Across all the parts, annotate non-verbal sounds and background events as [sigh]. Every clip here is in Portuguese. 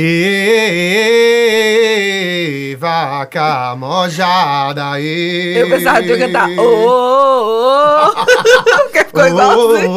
Ê, vaca mojada, ê. Eu pensava [laughs] que ia cantar. Ô, ô, ô. Que ficou igualzinho.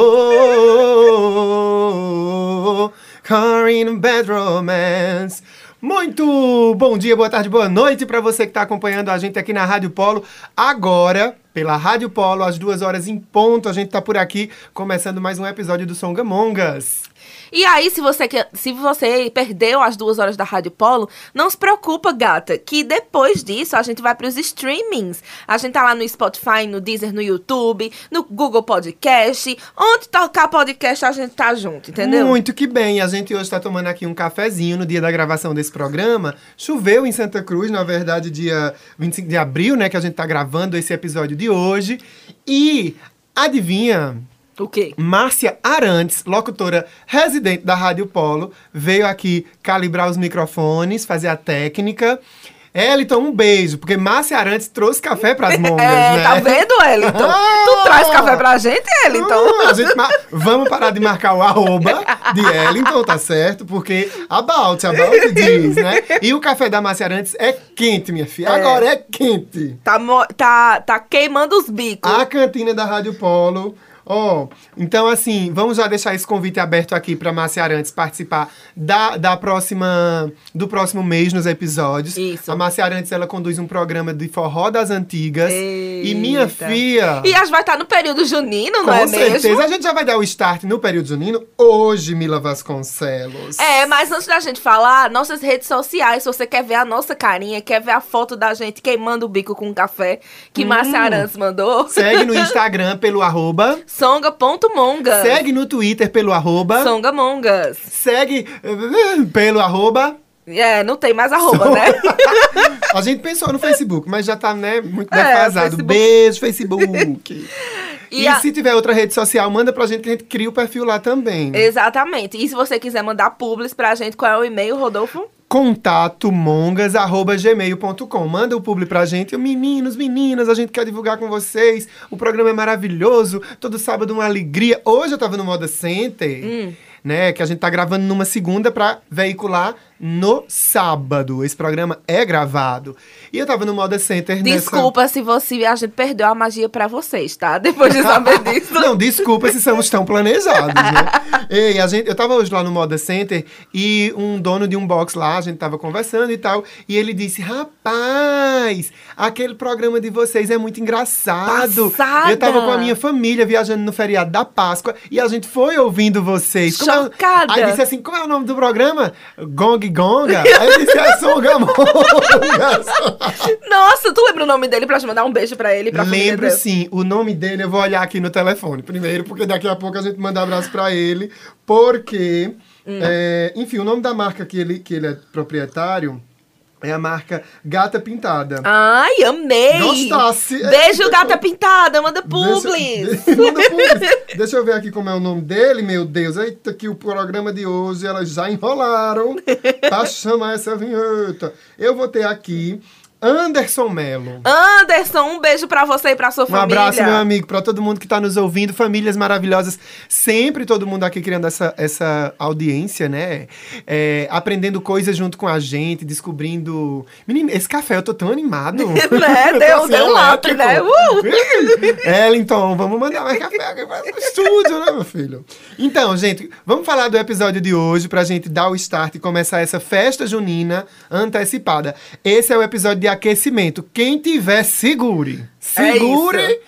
Oh, Corinne Bad Romance. Muito bom dia, boa tarde, boa noite para você que está acompanhando a gente aqui na Rádio Polo. Agora, pela Rádio Polo, às duas horas em ponto, a gente tá por aqui começando mais um episódio do Songamongas. E aí, se você, quer- se você perdeu as duas horas da Rádio Polo, não se preocupa, gata, que depois disso a gente vai para os streamings. A gente tá lá no Spotify, no Deezer, no YouTube, no Google Podcast. Onde tocar podcast a gente tá junto, entendeu? Muito que bem. A gente hoje está tomando aqui um cafezinho no dia da gravação desse programa. Choveu em Santa Cruz, na verdade, dia 25 de abril, né? Que a gente tá gravando esse episódio de hoje. E adivinha? O quê? Márcia Arantes, locutora residente da Rádio Polo, veio aqui calibrar os microfones, fazer a técnica. Eliton, um beijo, porque Márcia Arantes trouxe café pras [laughs] mongas, É, né? tá vendo, Eliton? [laughs] Ah! tu traz café pra gente, Eliton? Ah, a gente Vamos parar de marcar o arroba de Ellington, tá certo? Porque about, about diz, né? E o café da Márcia Arantes é quente, minha filha. Agora é quente. Tá, mo- tá, tá queimando os bicos. A cantina da Rádio Polo. Ó, então assim, vamos já deixar esse convite aberto aqui para Márcia Arantes participar da, da próxima do próximo mês nos episódios. Isso. A Márcia Arantes ela conduz um programa de forró das antigas. E minha Eita. filha, E as vai estar no período junino, não com é certeza. mesmo? A gente já vai dar o start no período junino hoje, Mila Vasconcelos. É, mas antes da gente falar, nossas redes sociais, se você quer ver a nossa carinha, quer ver a foto da gente queimando o bico com café, que Márcia Hum. Arantes mandou, Segue no [laughs] Instagram pelo arroba. songa.mongas. Segue no Twitter pelo arroba. Songamongas. Segue eh, pelo arroba. É, não tem mais arroba, né? [laughs] A gente pensou no Facebook, mas já tá, né, muito É, defasado. Facebook. Beijo, Facebook. [laughs] e E a- se tiver outra rede social, manda pra gente que a gente cria o perfil lá também. Exatamente. E se você quiser mandar publis pra gente, qual é o e-mail, Rodolfo? contatomongas.gmail.com Manda o publi pra gente. Meninos, meninas, a gente quer divulgar com vocês. O programa é maravilhoso. Todo sábado uma alegria. Hoje eu tava no Moda Center, Hum. né? Que a gente tá gravando numa segunda pra veicular no sábado. Esse programa é gravado. E eu tava no Moda Center nessa- Desculpa se você a gente perdeu a magia pra vocês, tá? Depois de saber [laughs] disso. Não, desculpa se somos tão planejados, né? [laughs] Ei, a gente, eu tava hoje lá no Moda Center e um dono de um box lá, a gente tava conversando e tal, e ele disse: Rapaz, aquele programa de vocês é muito engraçado. Passada! Eu tava com a minha família viajando no feriado da Páscoa e a gente foi ouvindo vocês. Como é Chocada! Aí disse assim: Como é o nome do programa? Gong Gonga? Aí disse: É Songamongas. [laughs] Nossa, tu lembra o nome dele pra te mandar um beijo pra ele? Pra Lembro sim. O nome dele eu vou olhar aqui no telefone primeiro, porque daqui a pouco a gente manda abraço pra ele. Porque, Hum. é, enfim, o nome da marca que ele, que ele é proprietário é a marca Gata Pintada. Ai, amei! Gostasse. Beijo, É, gata pintada, manda publis! Deixa, [laughs] manda publis. Deixa eu ver aqui como é o nome dele, meu Deus. Eita, que o programa de hoje elas já enrolaram [laughs] pra chamar essa vinheta. Eu vou ter aqui Anderson Melo. Anderson, um beijo pra você e pra sua Um família. abraço, meu amigo, para todo mundo que está nos ouvindo, famílias maravilhosas, sempre todo mundo aqui criando essa, essa audiência, né? É, aprendendo coisas junto com a gente, descobrindo. Menino, esse café eu tô tão animado. [laughs] Né? Deu, assim, deu um elétrico. né? Uh! [laughs] Ellington, vamos mandar mais café aqui para o estúdio, né, meu filho? Então, gente, vamos falar do episódio de hoje pra gente dar o start e começar essa festa junina antecipada. Esse é o episódio de aquecimento. Quem tiver, segure. É Segure isso.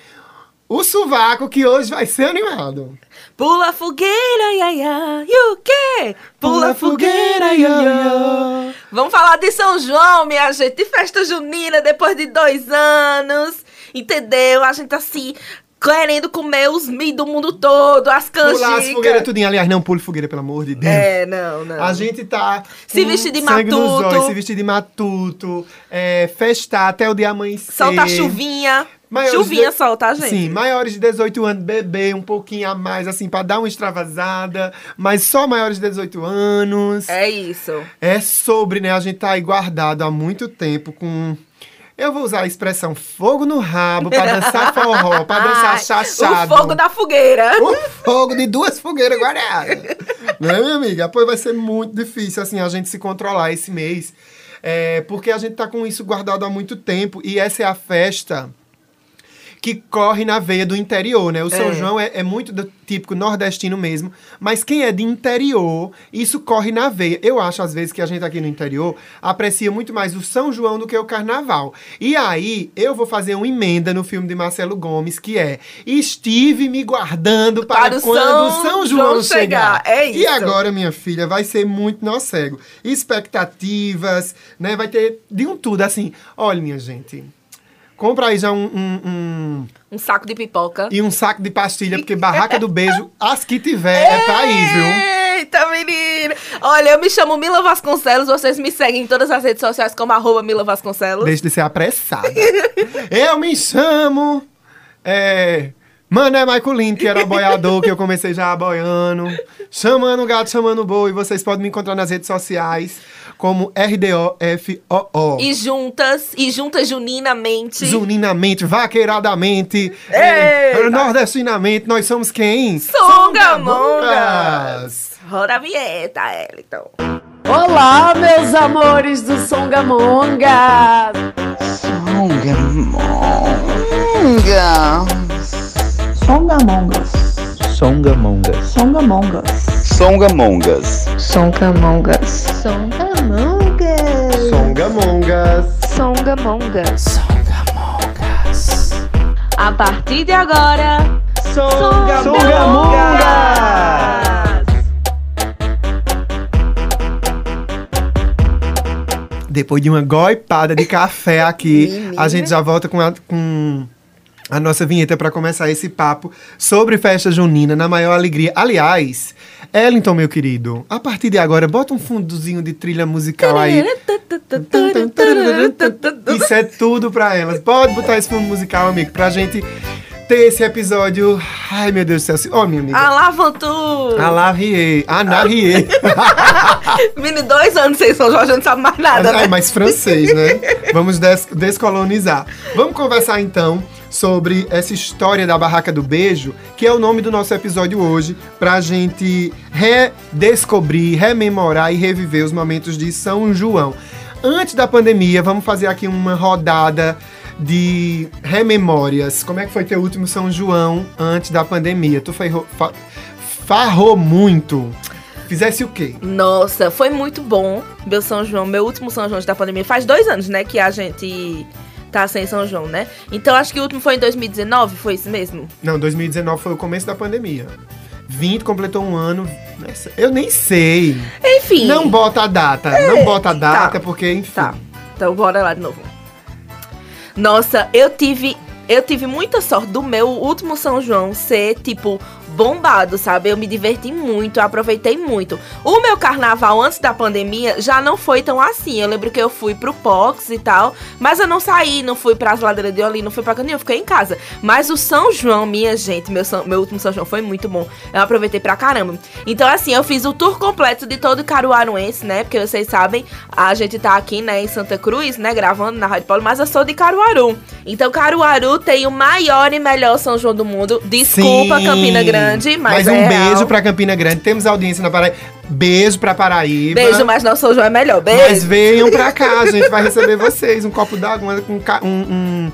o sovaco que hoje vai ser animado. Pula fogueira, ia, ia. E o quê? Pula a fogueira, ia, ia. Vamos falar de São João, minha gente. De festa junina depois de dois anos. Entendeu? A gente assim. Querendo comer os mi do mundo todo, as Pular as fogueiras canjicas. tudinho. Aliás, não pule fogueira, pelo amor de Deus. É, não, não. A gente tá. Se vestir de matuto. olhos, se vestir de matuto, é, festar até o dia amanhecer. Solta a chuvinha. Maiores chuvinha de- solta, a gente. Sim, maiores de 18 anos, beber um pouquinho a mais, assim, pra dar uma extravasada. Mas só maiores de 18 anos. É isso. É sobre, né? A gente tá aí guardado há muito tempo com. Eu vou usar a expressão fogo no rabo pra dançar forró, pra dançar chachado. O fogo da fogueira. O fogo de duas fogueiras guardadas. Não é, minha amiga? Pois vai ser muito difícil, assim, a gente se controlar esse mês. É, porque a gente tá com isso guardado há muito tempo. E essa é a festa que corre na veia do interior, né? O São É. João é, é muito do típico nordestino mesmo, mas quem é de interior, isso corre na veia. Eu acho, às vezes, que a gente aqui no interior aprecia muito mais o São João do que o Carnaval. E aí, eu vou fazer uma emenda no filme de Marcelo Gomes, que é Estive me guardando para, Para o quando São o São João chegar. chegar. É E isso. agora, minha filha, vai ser muito nó cego. Expectativas, né? Vai ter de um tudo, assim. Olha, minha gente... Compra aí já um- um- um, Um saco de pipoca. e um saco de pastilha, porque barraca do beijo, [laughs] as que tiver, é pra ir, viu? Eita, menina! Olha, eu me chamo Mila Vasconcelos, vocês me seguem em todas as redes sociais como arroba Mila Vasconcelos. Deixa de ser apressada. [laughs] eu me chamo. É. Mané Maiculino, que era boiador, que eu comecei já boiando. Chamando gato, chamando boi. Vocês podem me encontrar nas redes sociais como RDOFOO. E juntas, e juntas juninamente. Zuninamente, vaqueiradamente, Eita! é, nordestinamente, nós somos quem? Songamongas! Roda a vinheta, Eliton. Olá, meus amores do Songamonga! Songamongas. Songamongas. Songamongas. Songamongas. Songamongas. Songamongas. Songamongas. A partir de agora, Depois de uma goipada de café aqui, a gente já volta com a, com a nossa vinheta para começar esse papo sobre festa junina na maior alegria. Aliás, Ellington, meu querido, a partir de agora, bota um fundozinho de trilha musical aí. Isso é tudo pra elas. Pode botar esse fundo musical, amigo, pra gente ter esse episódio. Ai, meu Deus do céu. Ó, minha amiga. Alavantu! Alarie, Anarie. [laughs] Menino, dois anos sem São Jorge, não sabe mais nada, É né? mais francês, né? Vamos des- descolonizar. Vamos conversar então sobre essa história da Barraca do Beijo, que é o nome do nosso episódio hoje, pra gente redescobrir, rememorar e reviver os momentos de São João. Antes da pandemia, vamos fazer aqui uma rodada de rememórias. Como é que foi teu último São João antes da pandemia? Tu ferrou, fa- farrou muito. Fizesse o quê? Nossa, foi muito bom meu São João, meu último São João da pandemia. Faz dois anos, né, que a gente tá sem São João, né? Então acho que o último foi em 2019, foi isso mesmo? Não, 2019 foi o começo da pandemia. 20 completou um ano. Eu nem sei. Enfim. Não bota a data. não bota a data, porque, enfim. Tá. Então bora lá de novo. Nossa, eu tive. Eu tive muita sorte do meu último São João ser, tipo, bombado, sabe? Eu me diverti muito, eu aproveitei muito. O meu carnaval antes da pandemia já não foi tão assim. Eu lembro que eu fui pro Pox e tal, mas eu não saí, não fui pras ladeiras de Olim, não fui pra caninho, eu fiquei em casa. Mas o São João, minha gente, meu, São- meu último São João foi muito bom. Eu aproveitei pra caramba. Então, assim, eu fiz o tour completo de todo o Caruaruense, né? Porque vocês sabem, a gente tá aqui, né, em Santa Cruz, né, gravando na Rádio Polo, mas eu sou de Caruaru. Então, Caruaru tem o maior e melhor São João do mundo. Desculpa, Sim. Campina Grande, mas, Mas um é beijo pra Campina Grande. Temos audiência na Paraíba. Beijo pra Paraíba. Beijo, mas não São João é melhor. Beijo. Mas venham pra cá, a [laughs] gente vai receber vocês. Um copo d'água, um, um, um,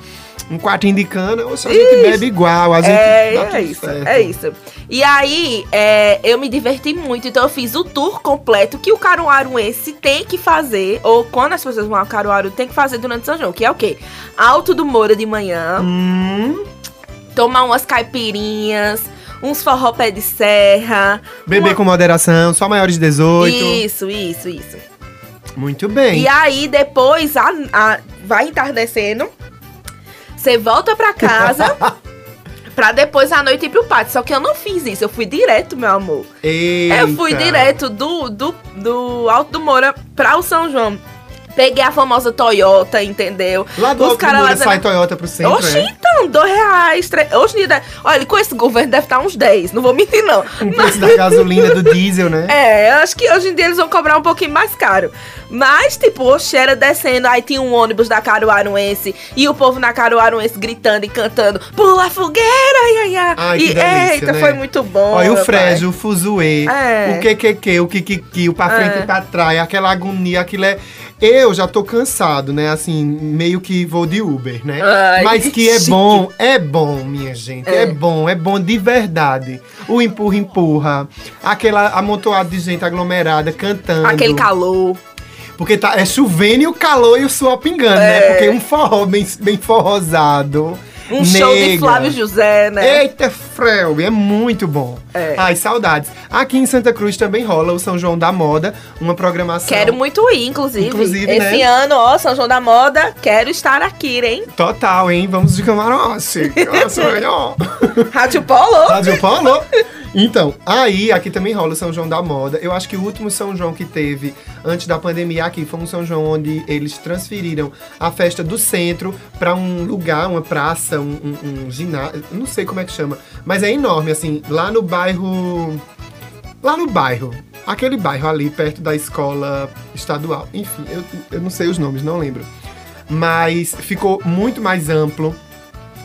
um quartinho de cana. Ou seja, a gente bebe igual. A gente É, é isso, certo. é isso. E aí, é, eu me diverti muito, então eu fiz o tour completo que o caruaruense tem que fazer, ou quando as pessoas vão ao Caruaru, tem que fazer durante São João, que é o quê? Alto do Moura de manhã, Hum, tomar umas caipirinhas, uns forró pé de serra. beber uma- com moderação, só maiores de 18. Isso, isso, isso. Muito bem. E aí, depois, a, a- vai entardecendo, você volta pra casa [laughs] Pra depois à noite ir pro pátio. Só que eu não fiz isso, eu fui direto, meu amor. Eu fui Eita. direto do, do, do Alto do Moura pra o São João. Peguei a famosa Toyota, entendeu? Lá do Os caras lá sai Toyota pro centro, Oxi, é? então, dois reais. Hoje em dia, olha, com esse governo deve estar uns 10, não vou mentir, não. [laughs] O preço da gasolina, do diesel, né? É, eu acho que hoje em dia eles vão cobrar um pouquinho mais caro. Mas, tipo, oxe, era descendo, aí tinha um ônibus da Caruaruense e o povo na Caruaruense gritando e cantando Pula a fogueira, ai, ai, ai. Que e, delícia, eita, né? foi muito bom. Olha, o meu Frege, o Fuzuê, É. o QQQ, o Kikiki, o pra frente É. e pra trás, aquela agonia, aquilo é... Eu já tô cansado, né? Assim, meio que vou de Uber, né? Ai, Mas que que é chique. bom, é bom, minha gente. É. É. bom, é bom de verdade. O empurra, empurra. Aquela amontoada de gente aglomerada cantando. Aquele calor. Porque tá, é chovendo e o calor e o suor pingando, né? É. Porque um forró bem, bem forrosado. Um show de. Flávio José, né? Eita, Frel, é muito bom. É. Ai, saudades. Aqui em Santa Cruz também rola o São João da Moda, uma programação. Quero muito ir, inclusive. Inclusive, Esse né? ano, ó, São João da Moda, quero estar aqui, hein? Total, hein? Vamos de camarote. [laughs] Nossa, melhor. Rádio Polo. Rádio Paulo. [laughs] Então, aí aqui também rola o São João da Moda. Eu acho que o último São João que teve antes da pandemia aqui foi um São João onde eles transferiram a festa do centro pra um lugar, uma praça, um, um, um ginásio, não sei como é que chama, mas é enorme assim, lá no bairro lá no bairro, aquele bairro ali perto da escola estadual. Enfim, eu, eu não sei os nomes, não lembro. Mas ficou muito mais amplo,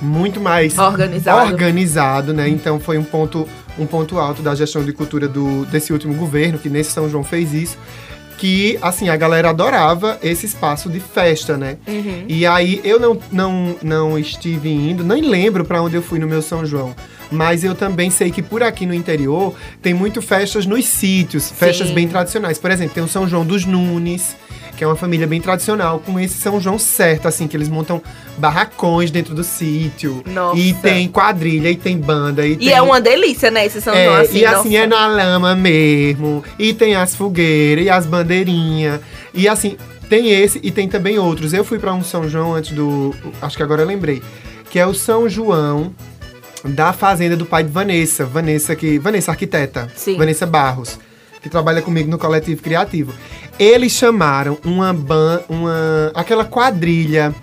muito mais Organizado. organizado, né? Então foi um ponto, um ponto alto da gestão de cultura do, desse último governo, que nesse São João fez isso. Que, assim, a galera adorava esse espaço de festa, né? Uhum. E aí eu não, não, não estive indo, nem lembro pra onde eu fui no meu São João. Mas eu também sei que por aqui no interior tem muito festas nos sítios, festas bem tradicionais. Por exemplo, tem o São João dos Nunes, que é uma família bem tradicional, com esse São João certo, assim, que eles montam barracões dentro do sítio. Nossa. E tem quadrilha, e tem banda, e, E tem... é uma delícia, né, esse São É, João, assim. e assim nossa. é na lama mesmo. E tem as fogueiras e as bandeirinhas. E assim, tem esse e tem também outros. Eu fui pra um São João antes do. Acho que agora eu lembrei. Que é o São João da fazenda do pai de Vanessa. Vanessa, que. Vanessa, arquiteta. Sim. Vanessa Barros. Que trabalha comigo no coletivo criativo. Eles chamaram uma ban, uma. aquela quadrilha.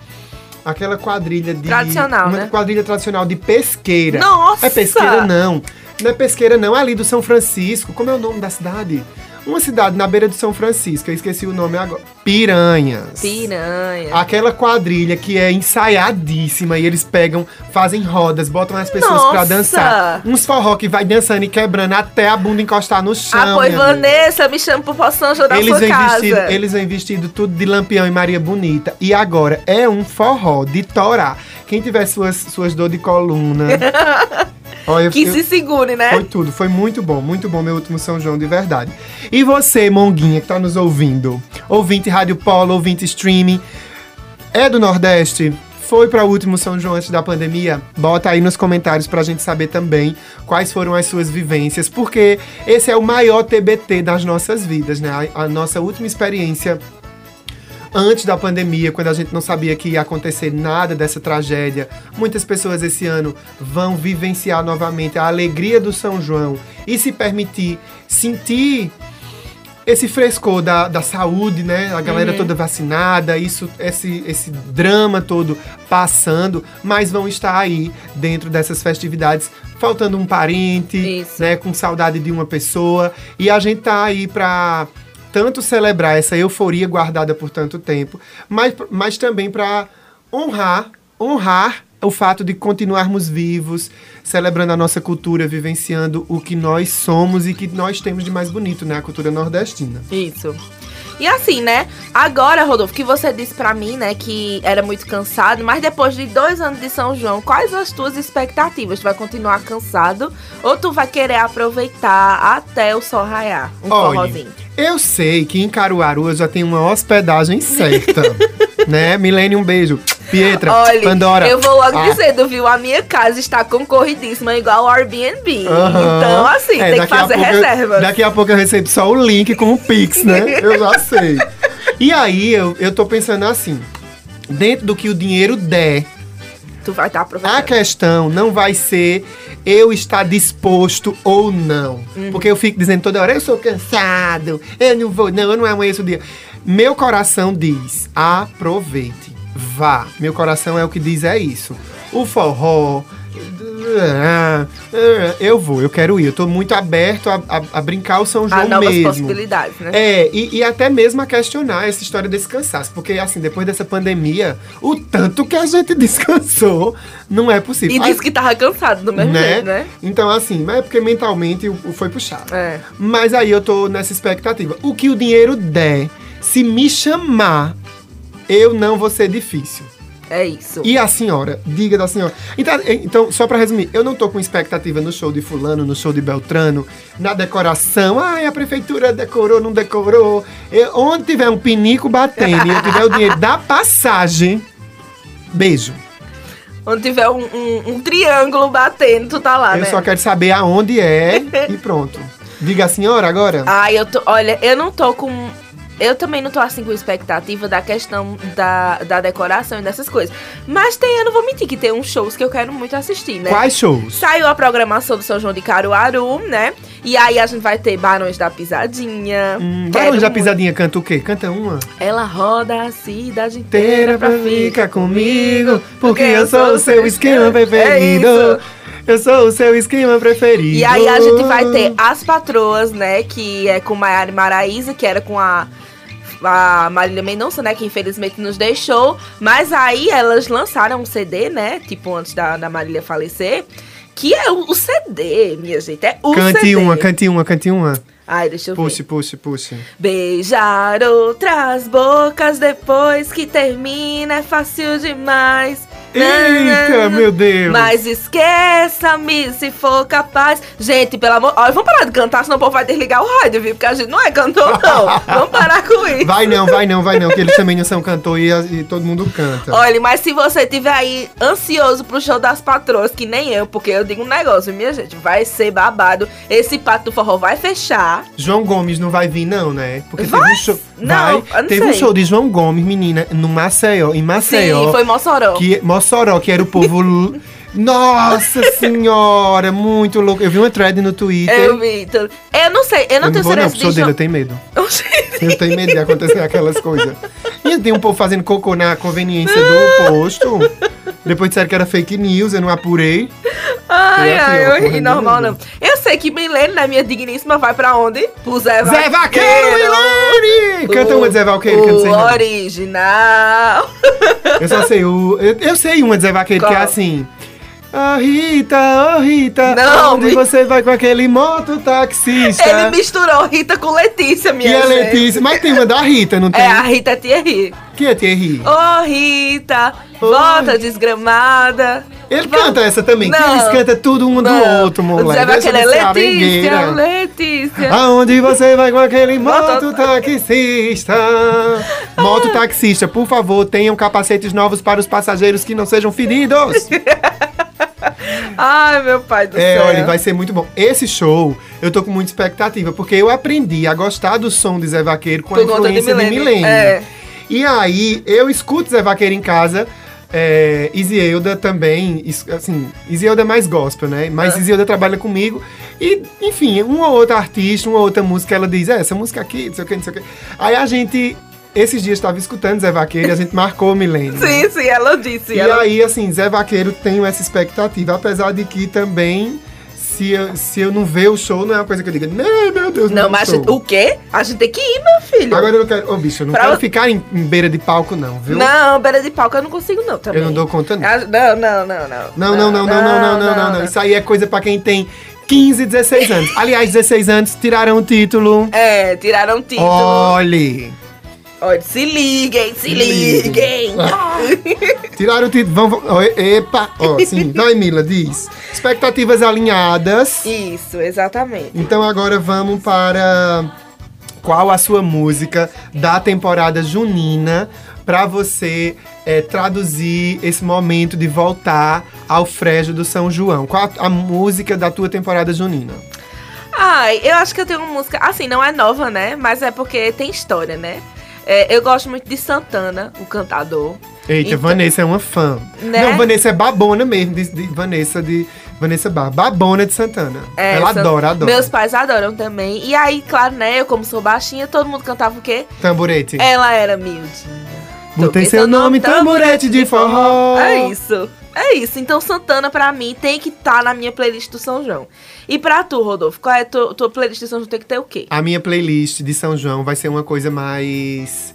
Aquela quadrilha de. Tradicional, uma né? quadrilha tradicional de pesqueira. Nossa! É pesqueira, não. Não é pesqueira, não. É ali do São Francisco. Como é o nome da cidade? Uma cidade na beira do São Francisco. Eu esqueci o nome agora. Piranhas. Piranha. Aquela quadrilha que é ensaiadíssima e eles pegam, fazem rodas, botam as pessoas pra Nossa! dançar. Uns forró que vai dançando e quebrando até a bunda encostar no chão. Ah, pois amiga. Vanessa, me chama pro João da Eles sua casa. vestido, eles vêm vestido tudo de Lampião e Maria Bonita. E agora é um forró de torar. Quem tiver suas, suas dor de coluna. [laughs] olha, Que eu- se segure, né? foi tudo, foi muito bom, muito bom meu último São João de verdade. E você, Monguinha, que tá nos ouvindo, ouvinte Rádio Polo, ouvinte streaming, é do Nordeste? Foi para o último São João antes da pandemia? Bota aí nos comentários pra gente saber também quais foram as suas vivências, porque esse é o maior TBT das nossas vidas, né? A, a nossa última experiência antes da pandemia, quando a gente não sabia que ia acontecer nada dessa tragédia, muitas pessoas esse ano vão vivenciar novamente a alegria do São João e se permitir sentir esse frescor da, da saúde, né? A galera toda vacinada, isso, esse, esse drama todo passando, mas vão estar aí dentro dessas festividades, faltando um parente, Isso. né? Com saudade de uma pessoa. E a gente tá aí pra tanto celebrar essa euforia guardada por tanto tempo, mas, mas também pra honrar, honrar o fato de continuarmos vivos, celebrando a nossa cultura, vivenciando o que nós somos e que nós temos de mais bonito, né? A cultura nordestina. Isso. E assim, né? Agora, Rodolfo, que você disse pra mim, né, que era muito cansado, mas depois de dois anos de São João, quais as tuas expectativas? Tu vai continuar cansado ou tu vai querer aproveitar até o sol raiar? Um Olha, forrozinho. Eu sei que em Caruaru eu já tenho uma hospedagem [laughs] certa, né? Milene, um beijo. Pietra, Olha, Pandora. eu vou logo Ah. dizendo, viu? A minha casa está concorridíssima, igual o Airbnb. Então, assim, É, tem que fazer reservas. daqui a pouco eu recebo só o link com o Pix, né? Eu já sei. [laughs] E aí eu, eu tô pensando assim: dentro do que o dinheiro der, Tu vai estar A aproveitando. questão não vai ser eu estar disposto ou não. Uhum. Porque eu fico dizendo toda hora, eu sou cansado, eu não vou, não, eu não amanheço o dia. Meu coração diz, aproveite, vá. Meu coração é o que diz, é isso. O forró. [laughs] Eu vou, eu quero ir. Eu tô muito aberto a, a- a brincar o São João Há novas mesmo. possibilidades, né? É, e, e até mesmo a questionar essa história desse cansaço. Porque, assim, depois dessa pandemia, o tanto que a gente [laughs] descansou não é possível. E Ah, disse que tava cansado do mesmo jeito, né? Então, assim, mas é porque mentalmente foi puxado. É. Mas aí eu tô nessa expectativa. O que o dinheiro der, se me chamar, eu não vou ser difícil. É isso. E a senhora? Diga da senhora. Então, então, só pra resumir, eu não tô com expectativa no show de fulano, no show de Beltrano, na decoração. Ai, a prefeitura decorou, não decorou. Eu- onde tiver um pinico batendo e eu tiver o dinheiro da passagem, beijo. Onde tiver um, um- um triângulo batendo, tu tá lá, eu né? só quero saber aonde é [laughs] e pronto. Diga a senhora agora. Ai, eu tô. Olha, eu não tô com. Eu também não tô assim com expectativa da questão da, da decoração e dessas coisas. Mas tem, eu não vou mentir, que tem uns shows que eu quero muito assistir, né? Quais shows? Saiu a programação do São João de Caruaru, né? E aí a gente vai ter Barões da Pisadinha. Hum, Barões da. Pisadinha canta o quê? Canta uma? Ela roda a cidade Inteira pra ficar comigo, porque eu sou o seu esquema É preferido. isso. Eu sou o seu esquema preferido. E aí a gente vai ter as patroas, né? Que é com Maiara e Maraísa, que era com a, a Marília Mendonça, né? Que infelizmente nos deixou. Mas aí elas lançaram um CD, né? Tipo, antes da, da Marília falecer. Que é o, o CD, minha gente. É o Cante CD. uma, cante uma, cante uma. Ai, deixa eu Puxe, ver. puxe, puxe. Beijar outras bocas depois que termina é fácil demais. Eita, meu Deus. Mas esqueça-me se for capaz. Gente, pelo amor. Olha, vamos parar de cantar, senão o povo vai desligar o rádio, viu? Porque a gente não é cantor, não. [laughs] vamos parar com isso. Vai não, vai não, vai não, que eles também não são cantor e, e todo mundo canta. Olha, mas se você tiver aí ansioso pro show das patroas, que nem eu, porque eu digo um negócio, minha gente, vai ser babado. Esse pato do forró vai fechar. João Gomes não vai vir não, né? Porque Vai? teve um show, Não, vai, não teve um sei. show de João Gomes, menina, no Maceió, em Maceió. Sim, foi Mossoró. Que, Mossoró, que era o povo. Nossa [laughs] senhora, muito louco. Eu vi uma thread no Twitter. Eu vi. tudo. Eu não sei, eu não eu tenho vou não, certeza pro show de dele, eu tenho medo. [laughs] Eu tenho medo de acontecer aquelas coisas. E tem um povo fazendo cocô na conveniência do posto. Depois disseram que era fake news, eu não apurei. Ai, ai, eu ri normal não. Eu sei que Milene, na minha digníssima, vai pra onde? Pro Zé Vaqueiro. Zé Vaqueiro, Milene! Canta uma de Zé Vaqueiro, que eu não sei não. original. Eu só sei o. Eu, eu sei uma de Zé Vaqueiro que é Qual? assim. Ô Rita, ô Rita, Não, onde me- você vai com aquele mototaxista? Ele misturou Rita com Letícia, E minha a gente. Letícia, mas tem uma da Rita, não [laughs] tem? É, a Rita Thierry. Que é Thierry? Ô, Rita, volta desgramada. Ele canta essa também, que Não. eles cantam tudo um do Não. outro, O moleque. Zé Deixa Vaqueiro de é ser Letícia. Letícia. Aonde você vai com aquele Moto- mototaxista? Mototaxista, por favor, tenham capacetes novos para os passageiros que não sejam feridos. [laughs] [laughs] Ai, meu pai do É, céu. olha, vai ser muito bom. Esse show, eu tô com muita expectativa, porque eu aprendi a gostar do som de Zé Vaqueiro com a Por de influência de. Milene. É. E aí, eu escuto Zé Vaqueiro em casa, é, Isielda também, assim, Isielda é mais gospel, né? Mas É. Isielda trabalha comigo. E, enfim, uma ou outra artista, uma ou outra música, ela diz, é, essa música aqui, não sei o que, não sei o que. Aí a gente, esses dias, estava escutando Zé Vaqueiro e a gente marcou Milene. Sim, sim, ela disse. E ela... aí, assim, Zé Vaqueiro tenho essa expectativa, apesar de que também, se eu, se eu não ver o show, não é uma coisa que eu diga, não, meu Deus, Não, não mas show. o quê? A gente tem que ir, meu filho. Agora eu não quero, ô bicho, eu não Pra- quero ficar em, em beira de palco, não, viu? Não, beira de palco eu não consigo, não, também. Eu não dou conta, não. Ah, Não, não, não, não. Não, não, não, não, não, não, não, não, não. Isso aí é coisa pra quem tem 15, 16 anos. Aliás, 16 anos, tiraram o título. É, tiraram o título. Olhe! Olha, se liguem, se liguem. liguem. [laughs] Tiraram o título. Epa! Ó, sim. [laughs] Vai, Mila, diz. Expectativas alinhadas. Isso, exatamente. Então agora vamos para qual a sua música da temporada junina para você é, traduzir esse momento de voltar ao frejo do São João. Qual a, a música da tua temporada junina? Ai, eu acho que eu tenho uma música. Assim, não é nova, né? Mas é porque tem história, né? É, eu gosto muito de Santana, o cantador. Eita, Então- Vanessa é uma fã. Né? Não, Vanessa é babona mesmo, de, de Vanessa de Vanessa Bar. Babona de Santana. É, Ela são- adora, adora. Meus pais adoram também. E aí, claro, né? Eu, como sou baixinha, todo mundo cantava o quê? Tamborete. Ela era miudinha. Botei seu nome, tamborete de forró. É isso. É isso. Então, Santana, pra mim, tem que estar na minha playlist do São João. E pra tu, Rodolfo, qual é a tua, tua playlist do São João? Tem que ter o quê? A minha playlist de São João vai ser uma coisa mais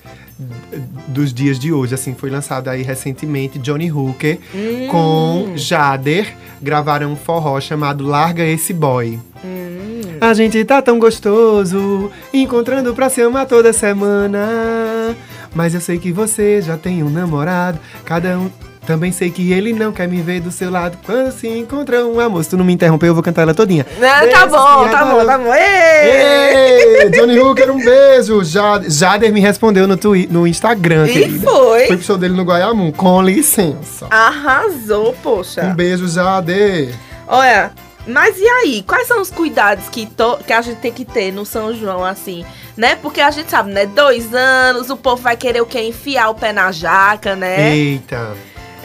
dos dias de hoje, assim, foi lançado aí recentemente Johnny Hooker Hum. com Jader, gravaram um forró chamado Larga Esse Boy. Hum. A gente tá tão gostoso, encontrando pra se amar toda semana. Mas eu sei que você já tem um namorado, cada um. Também sei que ele não quer me ver do seu lado. Quando se encontra um amor. Se tu não me interromper, eu vou cantar ela todinha. Ah, tá bom, tá bom, tá bom. Ei! Ei, Johnny Hooker, um beijo. Ja- Jader me respondeu no, twi no Instagram, E querida. foi. Foi pro show dele no Guaiamum. Com licença. Arrasou, poxa. Um beijo, Jader. Olha, mas e aí? Quais são os cuidados que, to- que a gente tem que ter no São João, assim? Né? Porque a gente sabe, né? Dois anos, o povo vai querer o quê? Enfiar o pé na jaca, né? Eita.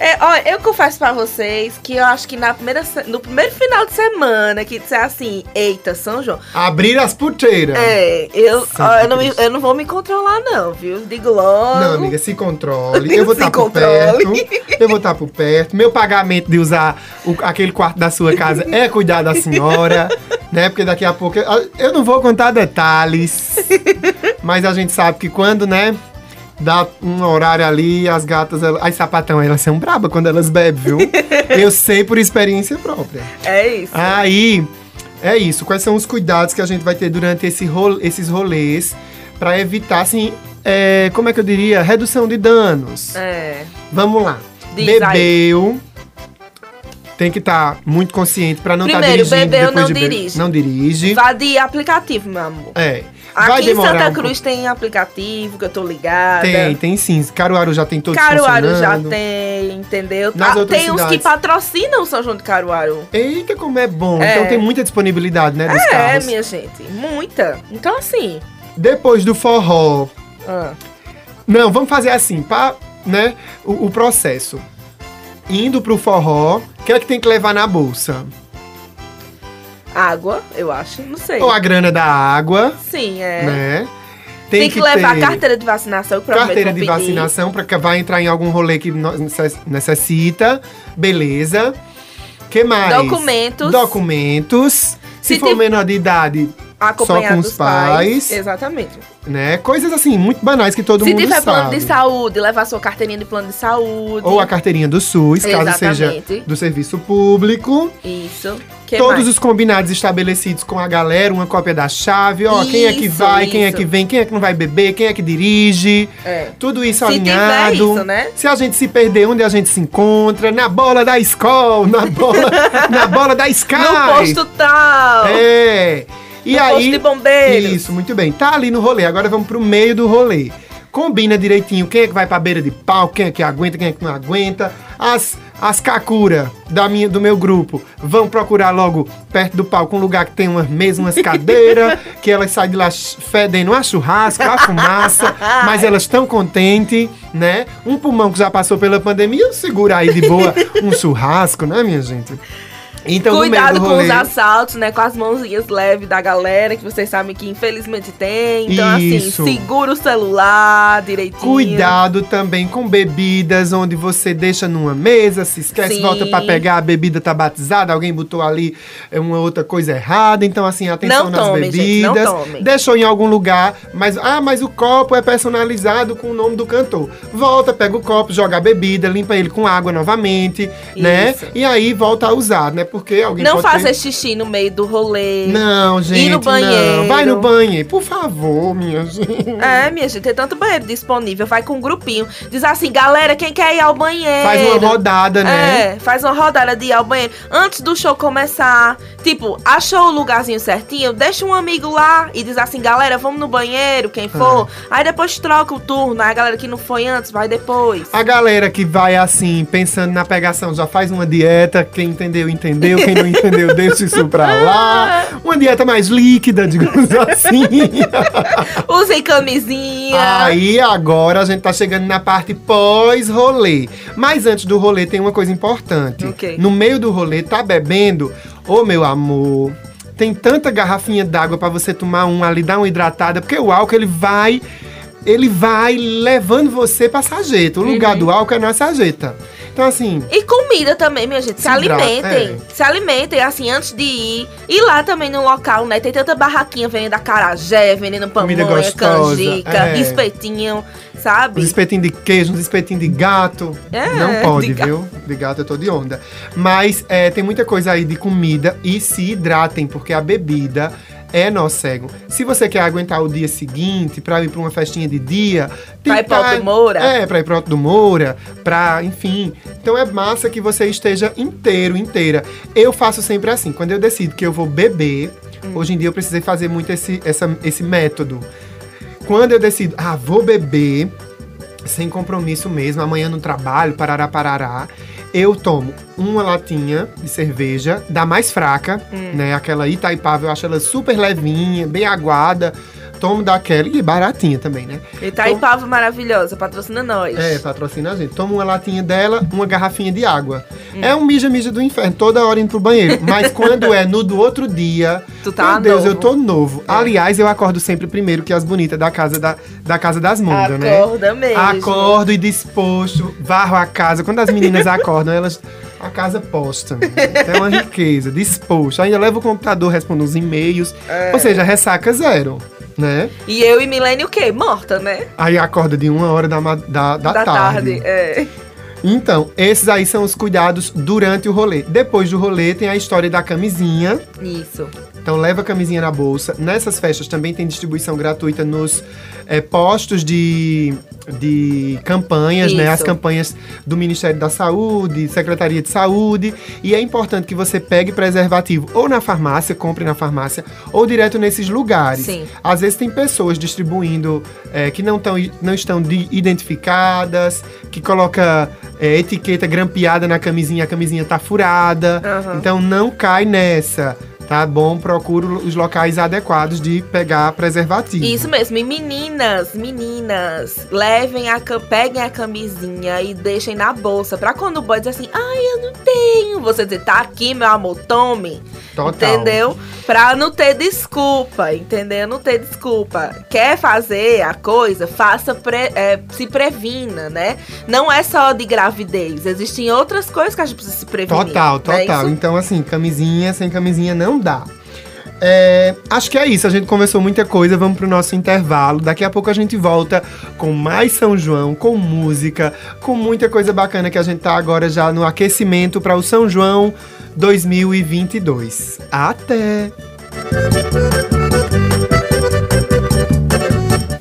É, olha, eu confesso pra vocês que eu acho que na primeira, no primeiro final de semana que disser assim, eita, São João. Abrir as puteiras. É, eu, ó, eu, não me- eu não vou me controlar, não, viu? Digo logo. Não, amiga, se controle. Eu [laughs] vou estar por controle. perto. Eu vou estar por perto. Meu pagamento de usar o- aquele quarto da sua casa é cuidar da senhora, [laughs] né? Porque daqui a pouco. Eu, eu não vou contar detalhes. [laughs] Mas a gente sabe que quando, né? Dá um horário ali, as gatas, elas, as sapatão, elas são brabas quando elas bebem, viu? [laughs] Eu sei por experiência própria. É isso. Aí, é isso. Quais são os cuidados que a gente vai ter durante esse rol- esses rolês para evitar, assim, é, como é que eu diria? Redução de danos. É. Vamos lá. Diz aí. Bebeu. Tem que estar muito consciente para não estar Primeiro, dirigindo. bebeu, depois não de dirige. Não dirige. Vá de aplicativo, meu amor. É. Aqui em Santa um Cruz tem aplicativo que eu tô ligada. Tem, tem sim. Caruaru já tem todos Caruaru já tem, entendeu? Nas Ah, tem uns que cidades. patrocinam o São João de Caruaru. Eita, como é bom. É. Então tem muita disponibilidade, né, dos É, carros. minha gente, muita. Então, assim. Depois do forró, ah, Não, vamos fazer assim, pá, né? O, o processo. Indo pro forró, o que é que tem que levar na bolsa? Água, eu acho, não sei. Ou a grana da água, Sim, é. né? Tem, que, levar ter a carteira de vacinação, que carteira de pedir. vacinação para que vai entrar em algum rolê que necessita. Beleza. que mais? Documentos. Documentos. Se, Se for tem- menor de idade, só com os pais. pais. Exatamente. Né? Coisas assim, muito banais que todo Se mundo tiver sabe. plano de saúde, levar sua carteirinha de plano de saúde. Ou a carteirinha do SUS, caso seja Exatamente. do serviço público. Isso. Que Todos mais? os combinados estabelecidos com a galera, uma cópia da chave, ó, quem é que Isso, vai, quem é isso. que vem, quem é que não vai beber, quem é que dirige. É. Tudo isso Se tiver alinhado. isso, né? Se a gente se perder, onde a gente se encontra? Na bola da escola, na bola, [laughs] na bola da Sky. No posto tal. É. E No aí, posto de bombeiros. Isso, muito bem. Tá ali no rolê. Agora vamos pro meio do rolê. Combina direitinho quem é que vai pra beira de pau, quem é que aguenta, quem é que não aguenta. As, as kakura da minha, do meu grupo vão procurar logo perto do palco um lugar que tem umas mesas, umas [laughs] cadeiras, que elas saem de lá fedendo a churrasco, a fumaça, [laughs] mas elas estão contentes, né? Um pulmão que já passou pela pandemia, segura aí de boa um churrasco, né, minha gente? Então, Cuidado do com rolê, os assaltos, né? Com as mãozinhas leves da galera, que vocês sabem que infelizmente tem. Então, Isso. assim, segura o celular direitinho. Cuidado também com bebidas, onde você deixa numa mesa, se esquece, Sim. volta pra pegar, a bebida tá batizada, alguém botou ali é, uma outra coisa errada, então assim, atenção Não nas tome, bebidas. gente, não tome. Deixou em algum lugar, mas ah, mas o copo é personalizado com o nome do cantor. Volta, pega o copo, joga a bebida, limpa ele com água novamente, né? Isso. E aí volta a usar, né? Porque alguém Não faça ter... xixi no meio do rolê. Não, gente, no banheiro. não. Vai no banheiro, por favor, minha gente. É, minha gente, tem tanto banheiro disponível. Vai com um grupinho. Diz assim, galera, quem quer ir ao banheiro? Faz uma rodada, né? É, faz uma rodada de ir ao banheiro. Antes do show começar. Tipo, achou o lugarzinho certinho? Deixa um amigo lá e diz assim, galera, vamos no banheiro, quem for. É. Aí depois troca o turno. Aí a galera que não foi antes, vai depois. A galera que vai assim, pensando na pegação, já faz uma dieta, quem entendeu, entendeu. Entendeu, quem não entendeu, deixa isso pra lá. Uma dieta mais líquida, digamos assim. [laughs] Usem camisinha. Aí agora a gente tá chegando na parte pós-rolê. Mas antes do rolê tem uma coisa importante. O quê? No meio do rolê, tá bebendo? Ô meu amor, tem tanta garrafinha d'água pra você tomar um ali, dar uma hidratada, porque o álcool ele vai. Ele vai levando você pra sarjeta. O Uhum. lugar do álcool é na sarjeta. Então, assim, E comida também, minha gente. Se, Se alimentem. é. Se alimentem, assim, antes de ir. E lá também no local, né? Tem tanta barraquinha vendendo acarajé, vendendo pamonha, gostosa, canjica, é. espetinho, sabe? Os espetinhos de queijo, uns espetinhos de gato. É, não pode, de viu? De gato eu tô de onda. Mas é, tem muita coisa aí de comida e se hidratem, porque a bebida é nocego. Se você quer aguentar o dia seguinte pra ir pra uma festinha de dia... Pra ir pro Alto do Moura. É, pra ir pro Alto do Moura, pra, enfim. Então é massa que você esteja inteiro, inteira. Eu faço sempre assim, quando eu decido que eu vou beber... Hum. Hoje em dia eu precisei fazer muito esse, essa, esse método. Quando eu decido, ah, vou beber, sem compromisso mesmo, amanhã no trabalho, parará, parará, eu tomo uma latinha de cerveja, da mais fraca, Hum. né? Aquela Itaipava, eu acho ela super levinha, bem aguada. Tomo daquela e baratinha também, né? Itaipava maravilhosa, patrocina nós. É, patrocina a gente. Toma uma latinha dela, uma garrafinha de água. Hum. É um mija-mija do inferno, toda hora indo pro banheiro. Mas [laughs] quando é no do outro dia, Tu tá meu Deus, novo. É. eu tô novo. Aliás, eu acordo sempre primeiro que as bonitas da casa da, da casa das mundas, né? Acorda mesmo. Acordo e disposto, varro a casa. Quando as meninas [laughs] acordam, elas. A casa posta. É uma riqueza, disposto. Ainda levo o computador, respondo os e-mails. É. Ou seja, ressaca zero, né? E eu e Milene o quê? Morta, né? Aí acorda de uma hora da, ma- da, da, tarde. É. Então, esses aí são os cuidados durante o rolê. Depois do rolê tem a história da camisinha. Isso. Então leva a camisinha na bolsa. Nessas festas também tem distribuição gratuita nos eh, postos de, de campanhas, né? Isso. As campanhas do Ministério da Saúde, Secretaria de Saúde. E é importante que você pegue preservativo ou na farmácia, compre na farmácia, ou direto nesses lugares. Sim. Às vezes tem pessoas distribuindo eh, que não, tão, não estão de- identificadas, que coloca eh, etiqueta grampeada na camisinha, a camisinha tá furada. Aham. Então não cai nessa. Tá bom? Procura os locais adequados de pegar preservativo. Isso mesmo. E meninas, meninas, levem a peguem a camisinha e deixem na bolsa. Pra quando o boy diz assim, ai, eu não tenho. Você dizer, tá aqui, meu amor, tome. Total. Entendeu? Pra não ter desculpa, entendeu? Não ter desculpa. Quer fazer a coisa, faça, pre- é, se previna, né? Não é só de gravidez. Existem outras coisas que a gente precisa se prevenir. Total, é total. isso? Então, assim, camisinha sem camisinha não dá. É, acho que é isso. A gente conversou muita coisa. Vamos pro nosso intervalo. Daqui a pouco a gente volta com mais São João, com música, com muita coisa bacana que a gente tá agora já no aquecimento para o São João 2022. Até!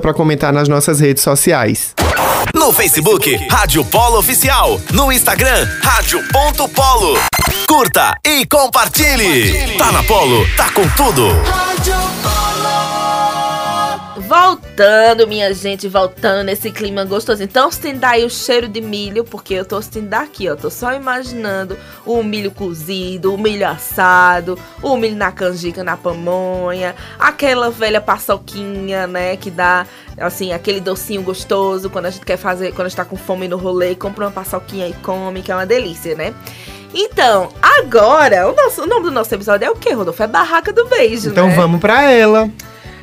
pra comentar nas nossas redes sociais. No Facebook, Rádio Polo Oficial. No Instagram, Rádio.polo. Curta e compartilhe. Tá na Polo, tá com tudo. Voltando, minha gente, voltando nesse clima gostoso. Então, sentindo aí o cheiro de milho, porque eu tô sentindo daqui, ó. Tô só imaginando o milho cozido, o milho assado, o milho na canjica, na pamonha, aquela velha paçoquinha, né, que dá, assim, aquele docinho gostoso quando a gente quer fazer, quando a gente tá com fome no rolê, compra uma paçoquinha e come, que é uma delícia, né? Então, agora, o, nosso, o nome do nosso episódio é o quê, Rodolfo? É Barraca do Beijo, Então né? vamos pra ela.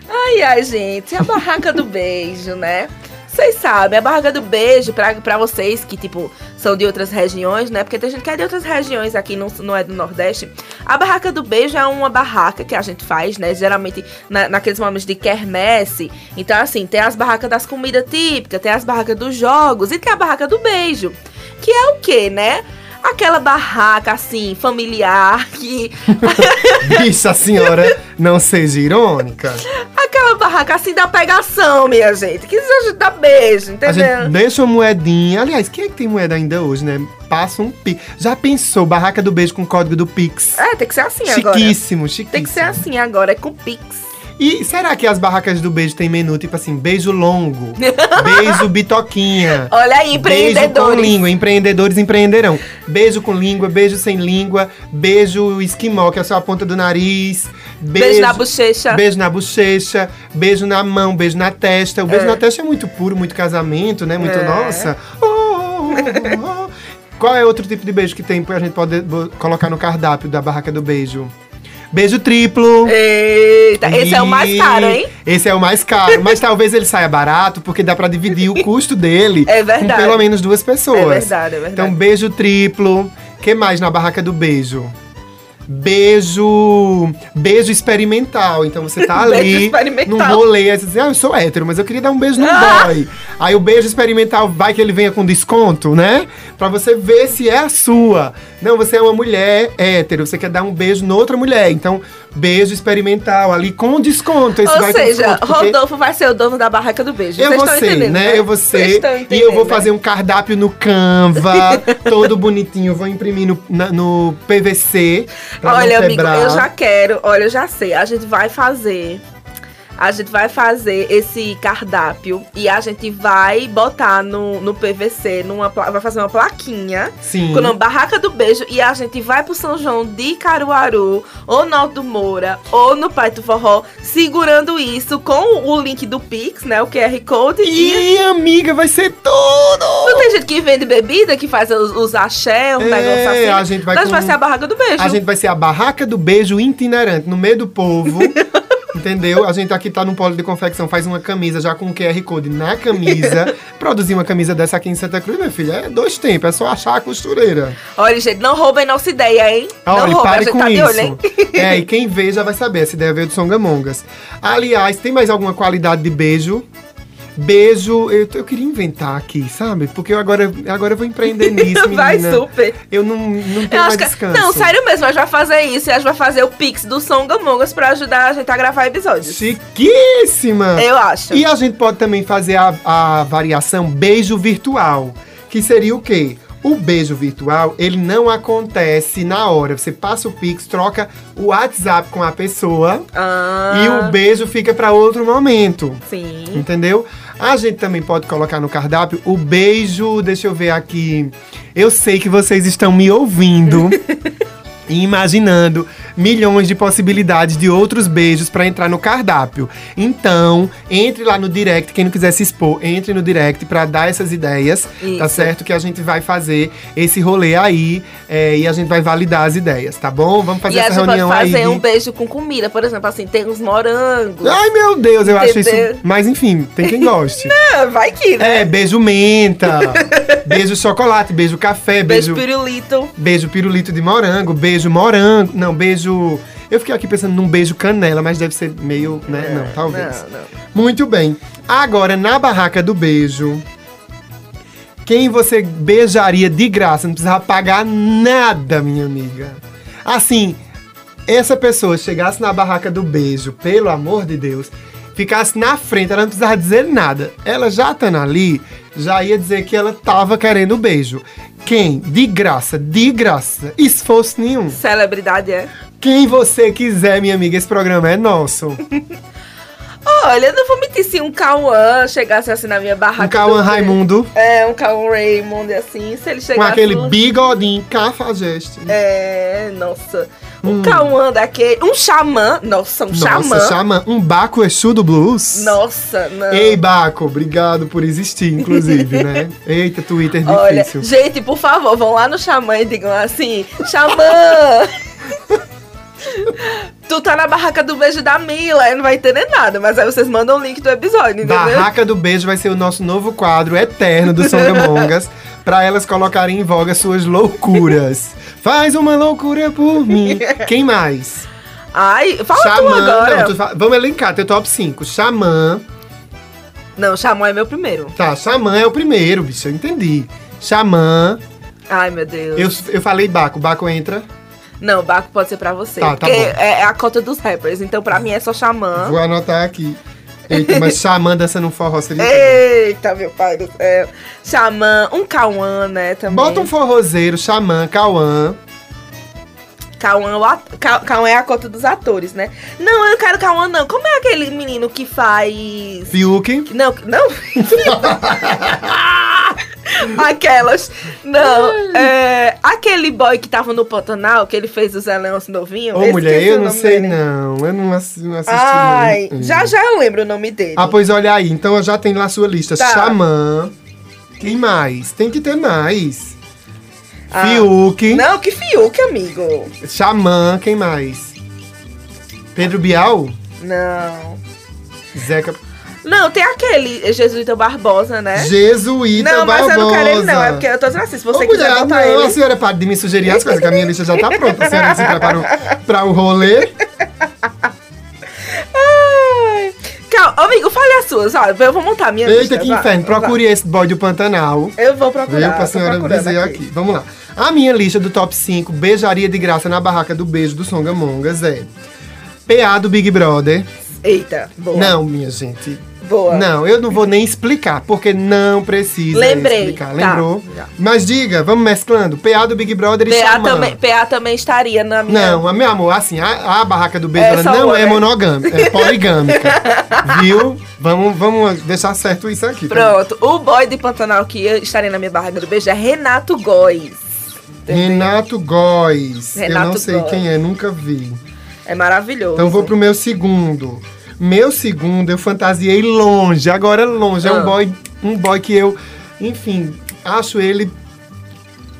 Ai, ai, gente, a barraca do beijo, né? Vocês sabem, a barraca do beijo, pra, pra vocês que, tipo, são de outras regiões, né? Porque tem gente que é de outras regiões aqui, não, não é do Nordeste. A barraca do beijo é uma barraca que a gente faz, né? Geralmente na, naqueles momentos de quermesse. Então, assim, tem as barracas das comidas típicas, tem as barracas dos jogos e tem a barraca do beijo. Que é o quê, né? Aquela barraca assim, familiar, que. [laughs] Bicha, senhora, não seja irônica. aquela barraca assim da pegação, minha gente. Que gente dá beijo, entendeu? deixa uma moedinha. Aliás, quem é que tem moeda ainda hoje, né? Passa um Pix. Já pensou? Barraca do beijo com código do Pix. É, tem que ser assim agora. chiquíssimo, chiquíssimo. Tem que ser assim agora, é com Pix. E será que as barracas do beijo tem menu tipo assim, beijo longo, [laughs] beijo bitoquinha? Olha aí, Beijo com empreendedores. língua, empreendedores empreenderão. Beijo com língua, beijo sem língua, beijo esquimó, que é só a ponta do nariz. Beijo, Beijo na bochecha. Beijo na bochecha, beijo na mão, beijo na testa. O beijo É. na testa é muito puro, muito casamento, né? Muito É. nossa. Oh, oh, oh, oh. [laughs] Qual é outro tipo de beijo que tem que a gente pode bo- colocar no cardápio da barraca do beijo? Beijo triplo. Eita, esse é o mais caro, hein? Esse é o mais caro, mas [laughs] talvez ele saia barato, porque dá pra dividir o custo dele [laughs] É verdade. com pelo menos duas pessoas. É verdade, é verdade. Então, beijo triplo. que mais na barraca do beijo? Beijo. Beijo experimental. Então você tá [laughs] Beijo ali experimental. num rolê, aí você diz, ah, eu sou hétero, mas eu queria dar um beijo no Ah! boy. Aí o beijo experimental vai que ele venha com desconto, né? Pra você ver se é a sua. Não, você é uma mulher hétero, você quer dar um beijo noutra mulher. Então, beijo experimental ali com desconto. Esse Ou vai seja, desconto, porque- Rodolfo vai ser o dono da barraca do beijo. eu Vocês vou ser, entendendo, né? Eu vou ser. E eu vou né? fazer um cardápio no Canva, [laughs] todo bonitinho. Vou imprimir no, na- no PVC. Olha, amigo, eu já quero, olha, eu já sei. A gente vai fazer. A gente vai fazer esse cardápio e a gente vai botar no, no PVC, numa, vai fazer uma plaquinha Sim. com o nome Barraca do Beijo e a gente vai pro São João de Caruaru, ou no Alto do Moura, ou no Pai do Forró, segurando isso com o link do Pix, né? O QR Code. E Ih, amiga, vai ser tudo! não tem gente que vende bebida, que faz os, os axé, um É, negócio assim. a gente vai Nós com- vai ser a Barraca do Beijo. A gente vai ser a barraca do beijo itinerante, no meio do povo. [laughs] Entendeu? A gente aqui tá num polo de confecção, faz uma camisa já com o QR Code na camisa. [laughs] Produzir uma camisa dessa aqui em Santa Cruz, minha filha, é dois tempos, é só achar a costureira. Olha, gente, não roubem nossa ideia, hein? Olha, não roubem, a gente com tá de isso. olho, hein? É, e quem vê já vai saber. Essa ideia veio do Songamongas. Aliás, tem mais alguma qualidade de beijo? Beijo, eu, eu queria inventar aqui, sabe? Porque eu agora, agora eu vou empreender [laughs] nisso, menina. Vai super. Eu não, não tenho Eu mais que, descanso. não, sério mesmo, a gente vai fazer isso e a gente vai fazer o Pix do Songamongas pra ajudar a gente a gravar episódios. Chiquíssima! Eu acho. E a gente pode também fazer a, a variação beijo virtual, que seria o quê? O beijo virtual, ele não acontece na hora. Você passa o Pix, troca o WhatsApp com a pessoa Ah, e o beijo fica para outro momento. Sim. Entendeu? A gente também pode colocar no cardápio o beijo. Deixa eu ver aqui. Eu sei que vocês estão me ouvindo [laughs] imaginando milhões de possibilidades de outros beijos para entrar no cardápio. Então, entre lá no direct, quem não quiser se expor, entre no direct para dar essas ideias, tá Isso. certo? Que a gente vai fazer esse rolê aí é, e a gente vai validar as ideias, tá bom? Vamos fazer E a essa gente pode reunião aí. fazer de- um beijo com comida, por exemplo, assim, tem uns morangos. Ai, meu Deus, eu acho Entendeu? isso. Mas enfim, tem quem goste. [laughs] Ah, vai que, né? É, beijo menta, [laughs] beijo chocolate, beijo café, Beijo beijo, pirulito. beijo pirulito de morango, beijo morango, não, beijo... Eu fiquei aqui pensando num beijo canela, mas deve ser meio, né, não, talvez. Não, não. Muito bem. Agora, na barraca do beijo, quem você beijaria de graça, não precisava pagar nada, minha amiga. Assim, essa pessoa chegasse na barraca do beijo, pelo amor de Deus, ficasse na frente, ela não precisava dizer nada. Ela já estando ali, já ia dizer que ela tava querendo o beijo. Quem? De graça, de graça. Esforço nenhum. Celebridade é. Quem você quiser, minha amiga, esse programa é nosso. [laughs] Olha, eu não vou mentir se um Cauã chegasse assim na minha barraca. Um Cauã. Raimundo É, um Cauã Raymond, assim, se ele com chegasse... aquele bigodinho cafajeste. É, nossa. Um Cauã daquele... Um xamã. Nossa, um xamã. Hum. Nossa, chama um Baco Exu do Blues. Nossa, não. Ei, Baco, obrigado por existir, inclusive, né? [laughs] Eita, Twitter Olha, difícil. gente, por favor, vão lá no Xamã e digam assim: Xamã! [laughs] tu tá na barraca do beijo da Mila, aí não vai entender nada, mas aí vocês mandam o link do episódio, entendeu? Barraca do Beijo vai ser o nosso novo quadro eterno do Songamongas pra elas colocarem em voga suas loucuras. [laughs] Faz uma loucura por mim. Quem mais? Ai, fala tu agora. Não, tu fa- vamos elencar teu top 5. Xamã. Não, Xamã é meu primeiro. Tá, Xamã é o primeiro, bicho, eu entendi. Xamã. Ai, meu Deus. Eu, eu falei Baco. Baco entra. Não, Baco pode ser pra você. Tá, tá porque bom. é a cota dos rappers. Então, pra mim, é só Xamã. Vou anotar aqui. Eita, mas [laughs] Xamã dançando um forró seria... Eita, meu pai do céu. Xamã, um Cauã, né, também. Bota um forrozeiro, Xamã, Cauã. Cauã, é a cota dos atores, né? Não, eu não quero Cauã, não. Como é aquele menino que faz... Fiuk. Não, não. [laughs] Aquelas. Não. É, aquele boy que tava no Pantanal, que ele fez o Zé Leôncio novinho. Ô, mulher, eu não sei dele. não. Eu não assisti, Ai, não. já já eu lembro o nome dele. Ah, pois olha aí. Então eu já tenho lá a sua lista. Tá. Xamã. Quem mais? Tem que ter mais. Ah. Fiuk. Não, que Fiuk, amigo. Xamã. Quem mais? Pedro Bial? Não. Zeca. Não, tem aquele Jesuíta Barbosa, né? Jesuíta não, mas Barbosa. eu não quero ele, não. É porque eu tô dizendo assim, se você Ô, quiser mulher, botar não, ele. a senhora para de me sugerir as coisas, que a minha lista já tá pronta. A senhora se preparou pra o rolê. [laughs] Calma, amigo, fale as suas. Eu vou montar a minha lista. Eita, que vai, inferno. vai. Procure esse boy do Pantanal. Eu vou procurar. Veio pra senhora dizer aqui. Vamos lá. A minha lista do top 5 beijaria de graça na barraca do beijo do Songamongas é PA do Big Brother. Eita, boa. Não, minha gente. Boa. Não, eu não vou nem explicar, porque não precisa Lembrei, explicar. tá, Lembrou? já. Mas diga, vamos mesclando. PA do Big Brother e PA Xamã. também, PA também estaria na minha. Não, meu amor, assim, a, a barraca do beijo É ela só não é monogâmica, é [laughs] poligâmica. viu? Vamos, vamos deixar certo isso aqui. tá? Pronto, o boy de Pantanal que eu estaria na minha barraca do beijo é Renato Góes. Entendeu? Renato Góes. eu Renato não sei Góes. quem é, nunca vi. É maravilhoso. Então vou pro meu segundo. Meu segundo eu fantasiei longe, agora longe. É Ah. um boy, um boy que eu, enfim, acho ele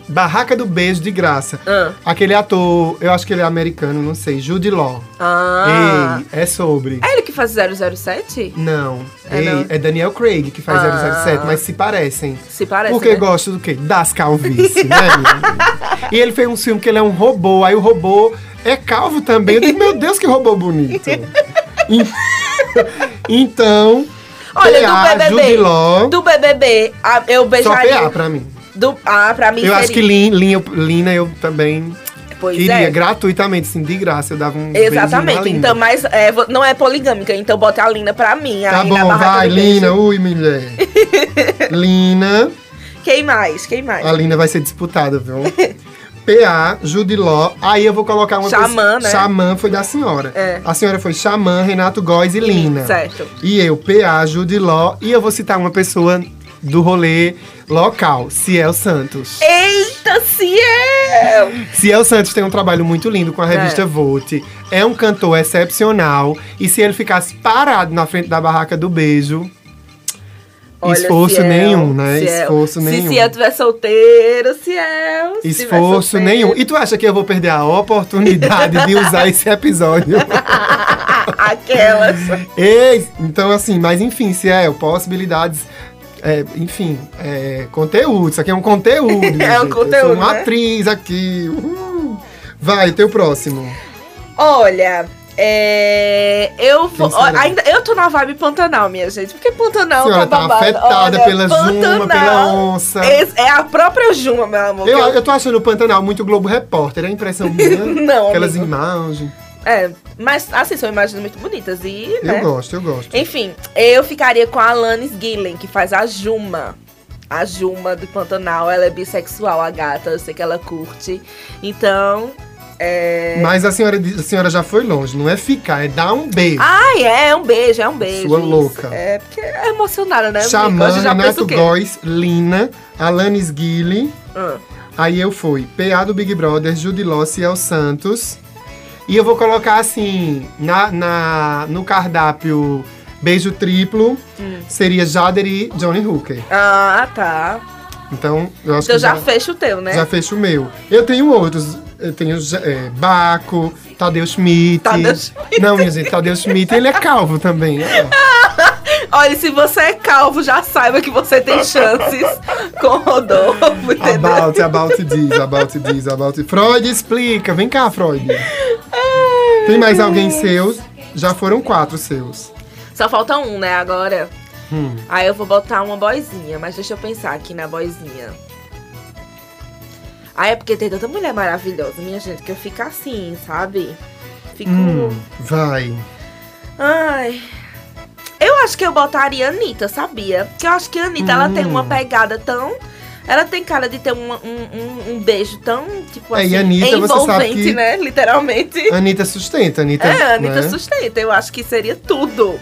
barraca do beijo de graça. Ah. Aquele ator, eu acho que ele é americano, não sei, Jude Law. Ah. Ei, é sobre. É ele que faz 007? Não, É Ei, não? é Daniel Craig que faz Ah. 007, mas se parecem. Se parece. Porque né? gosto do quê? Das calvície, né? [laughs] e ele fez um filme que ele é um robô, aí o robô é calvo também. Eu digo, meu Deus, que robô bonito. En- então, Olha, PA, do BBB. Law, Do BBB, eu só beijaria. PA pra mim. Do, ah, pra mim Eu seria. acho que Lin- Lin- eu- Lina eu também Pois queria, é. gratuitamente, assim, de graça. Eu dava um Exatamente. Então, mas é, não é poligâmica, então bota a Lina pra mim. Tá bom, vai. Lina. Ui, mulher. [laughs] Lina. Quem mais? Quem mais? A Lina vai ser disputada, viu? [laughs] PA, Judiló. Aí eu vou colocar uma Xamã, pessoa- né? Xamã foi da senhora. É. A senhora foi Xamã, Renato Góes e Lina. Certo. E eu, PA, Judiló. E eu vou citar uma pessoa do rolê local, Ciel Santos. Eita, Ciel! Ciel Santos tem um trabalho muito lindo com a revista É. Vote. É um cantor excepcional. E se ele ficasse parado na frente da barraca do beijo, Olha, esforço Ciel, nenhum, né? Ciel. Esforço nenhum. Se Ciel tiver solteiro, Ciel. tiver Esforço solteiro. nenhum. E tu acha que eu vou perder a oportunidade de usar esse episódio? [laughs] Aquelas. Ei, então assim, mas enfim, Ciel, possibilidades. é, enfim, é, conteúdo. Isso aqui é um conteúdo. [laughs] É um gente. conteúdo, Eu sou uma né? atriz aqui. Uhul. Vai, teu próximo. Olha, é, eu vou. Ó, ainda, eu tô na vibe Pantanal, minha gente. Porque Pantanal senhora tá tá afetada Olha, pela Juma, pela onça. É a própria Juma, meu amor. Eu, eu- eu tô achando o Pantanal muito Globo Repórter, é a impressão [laughs] minha. Não, Aquelas amigo. imagens. É, mas assim, são imagens muito bonitas. E, Eu né? gosto, eu gosto. Enfim, eu ficaria com a Alanis Gillen, que faz a Juma. A Juma do Pantanal, ela é bissexual, a gata, eu sei que ela curte. Então, é... Mas a senhora, a senhora já foi longe, não é ficar, é dar um beijo. Ai, é, é um beijo, é um beijo. Sua louca. É, porque é emocionada, né? Xamã, Renato? Góes, Lina, Alanis Guile. Ah. Aí eu fui PA do Big Brother, Judiló, Ciel Santos. E eu vou colocar assim, na, na, no cardápio beijo triplo, Hum. seria Jader e Johnny Hooker. Ah, tá. Então, eu acho Então que já, já, fecha o teu, né? já fecho o meu. Eu tenho outros. Eu tenho é, Baco, Tadeu Schmidt. Tadeu Schmidt. Não, minha gente, Tadeu Schmidt, ele é calvo também. [laughs] Olha, se você é calvo, já saiba que você tem chances com o Rodolfo, entendeu? About, about this, about this, about this. Freud explica. Vem cá, Freud. Tem mais alguém seus? Já foram quatro seus. Só falta um, né, agora. Hum. Aí eu vou botar uma boizinha, mas deixa eu pensar aqui na boizinha. Ai, é porque tem tanta mulher maravilhosa, minha gente, que eu fico assim, sabe? Fico. Hum, vai. Ai. Eu acho que eu botaria a Anitta, sabia? Porque eu acho que a Anitta, ela tem Hum. uma pegada tão. Ela tem cara de ter uma- um, um, um beijo tão, tipo É, assim, a Anitta, você sabe envolvente, que- né? Literalmente. Anitta sustenta, Anitta. É, a Anitta né? sustenta. Eu acho que seria tudo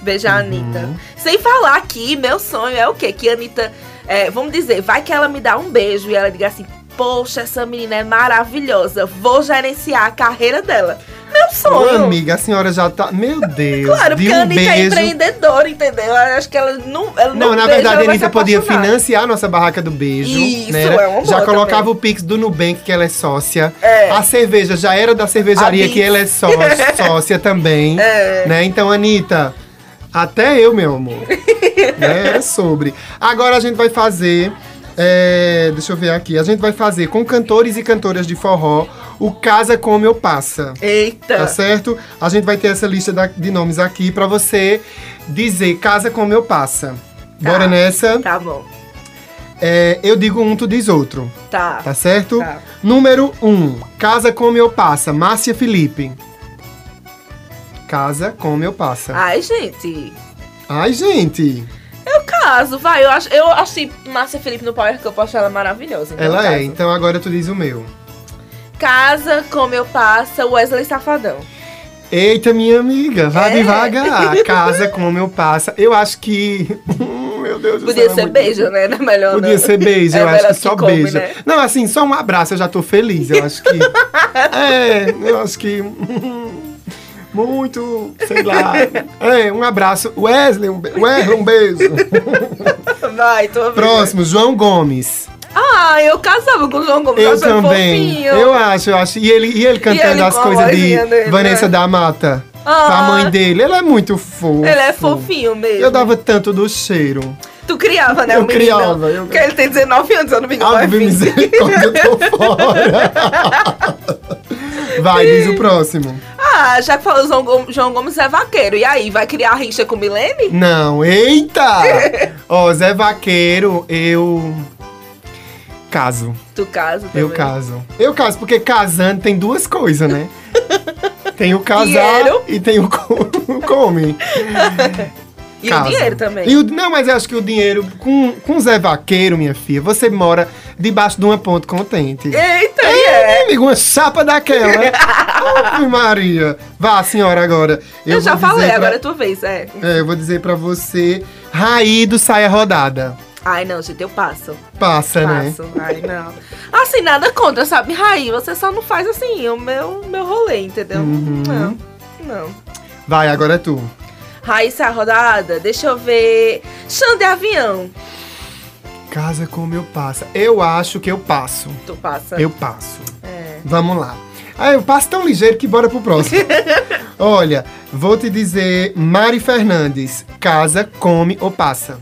beijar a Uhum. Anitta. Sem falar que meu sonho é o quê? Que a Anitta, é, vamos dizer, vai que ela me dá um beijo e ela diga assim, poxa, essa menina é maravilhosa, vou gerenciar a carreira dela. Meu Ô, sonho. amiga, a senhora já tá. Meu Deus. Claro, porque um a Anitta é beijo. empreendedora, entendeu? Eu acho que ela não. Ela Não, não na beija, verdade, a Anitta podia financiar a nossa barraca do beijo. Isso, né? é uma boa Já colocava também. o Pix do Nubank, que ela é sócia. É. A cerveja já era da cervejaria, que ela é só- [laughs] sócia também. É. Né? Então, Anitta, até eu, meu amor. [laughs] né? É sobre. Agora a gente vai fazer. É, deixa eu ver aqui. A gente vai fazer com cantores e cantoras de forró o Casa Como Eu Passa. Eita. Tá certo? A gente vai ter essa lista de nomes aqui pra você dizer casa como eu passa. Tá. Bora nessa? Tá bom. É, eu digo um, tu diz outro. Tá. Tá certo? Tá. Número um, casa como eu passa. Márcia Felipe. Casa como eu passa. Ai, gente. Ai, gente. Eu caso, vai. Eu acho, eu achei Márcia Felipe no Power Cup, eu acho ela maravilhosa. então Ela é. Então agora tu diz o meu. Casa como eu passa, Wesley Safadão. Eita, minha amiga, vá É. devagar. [laughs] Casa como eu passa. Eu acho que. [laughs] meu Deus do Podia céu. é ser muito- beijo, né? Não é melhor Podia não. ser beijo, É eu acho melhor que só come, beijo. né? Não, assim, só um abraço, eu já tô feliz. Eu acho que. [laughs] é, eu acho que. Muito, sei lá. É, um abraço. Wesley, um, be Wesley, um beijo. Vai, tô vendo. Próximo, João Gomes. Ah, eu casava com o João Gomes. Eu também. fofinho. Eu acho, eu acho. E ele, e ele cantando ele as coisas de dele, Vanessa né? da Mata. Ah. Mãe dele. Ele é muito fofo. Ele é fofinho mesmo. Eu dava tanto do cheiro. Tu criava, né, Eu o menino? criava, eu- Porque ele tem 19 anos, eu não me engano, 20. misericórdia, eu tô fora. [laughs] Vai, diz o próximo. Ah, já que falou João Gomes, João Gomes é vaqueiro. E aí, vai criar rixa com Milene? Não, eita! [laughs] Ó, Zé Vaqueiro, eu. Caso. Tu casa também. Eu caso. Eu caso, porque casando tem duas coisas, né? [laughs] Tem o casar e tem o co- [laughs] o come. E Caso. o dinheiro também. E o- não, mas eu acho que o dinheiro, com, com Zé Vaqueiro, minha filha, você mora debaixo de uma ponte contente. Eita, e É, amigo, uma chapa daquela. [laughs] Ave Maria. Vá, senhora, agora. Eu, já vou falei, pra- agora é tua vez, é. É, eu vou dizer pra você, Raí do Saia Rodada. Ai, não, gente, eu passo. Passa, né? Passo. Ai, não. Assim, nada contra, sabe? Raí, você só não faz assim o meu, meu rolê, entendeu? Uhum. Não, não. Vai, agora é tu. Raíssa rodada, deixa eu ver. Xande Avião. Casa como eu passo. Eu acho que eu passo. Tu passa. Eu passo. É. Vamos lá. Ah, eu passo tão ligeiro que bora pro próximo. [laughs] Olha, vou te dizer, Mari Fernandes, casa, come ou passa?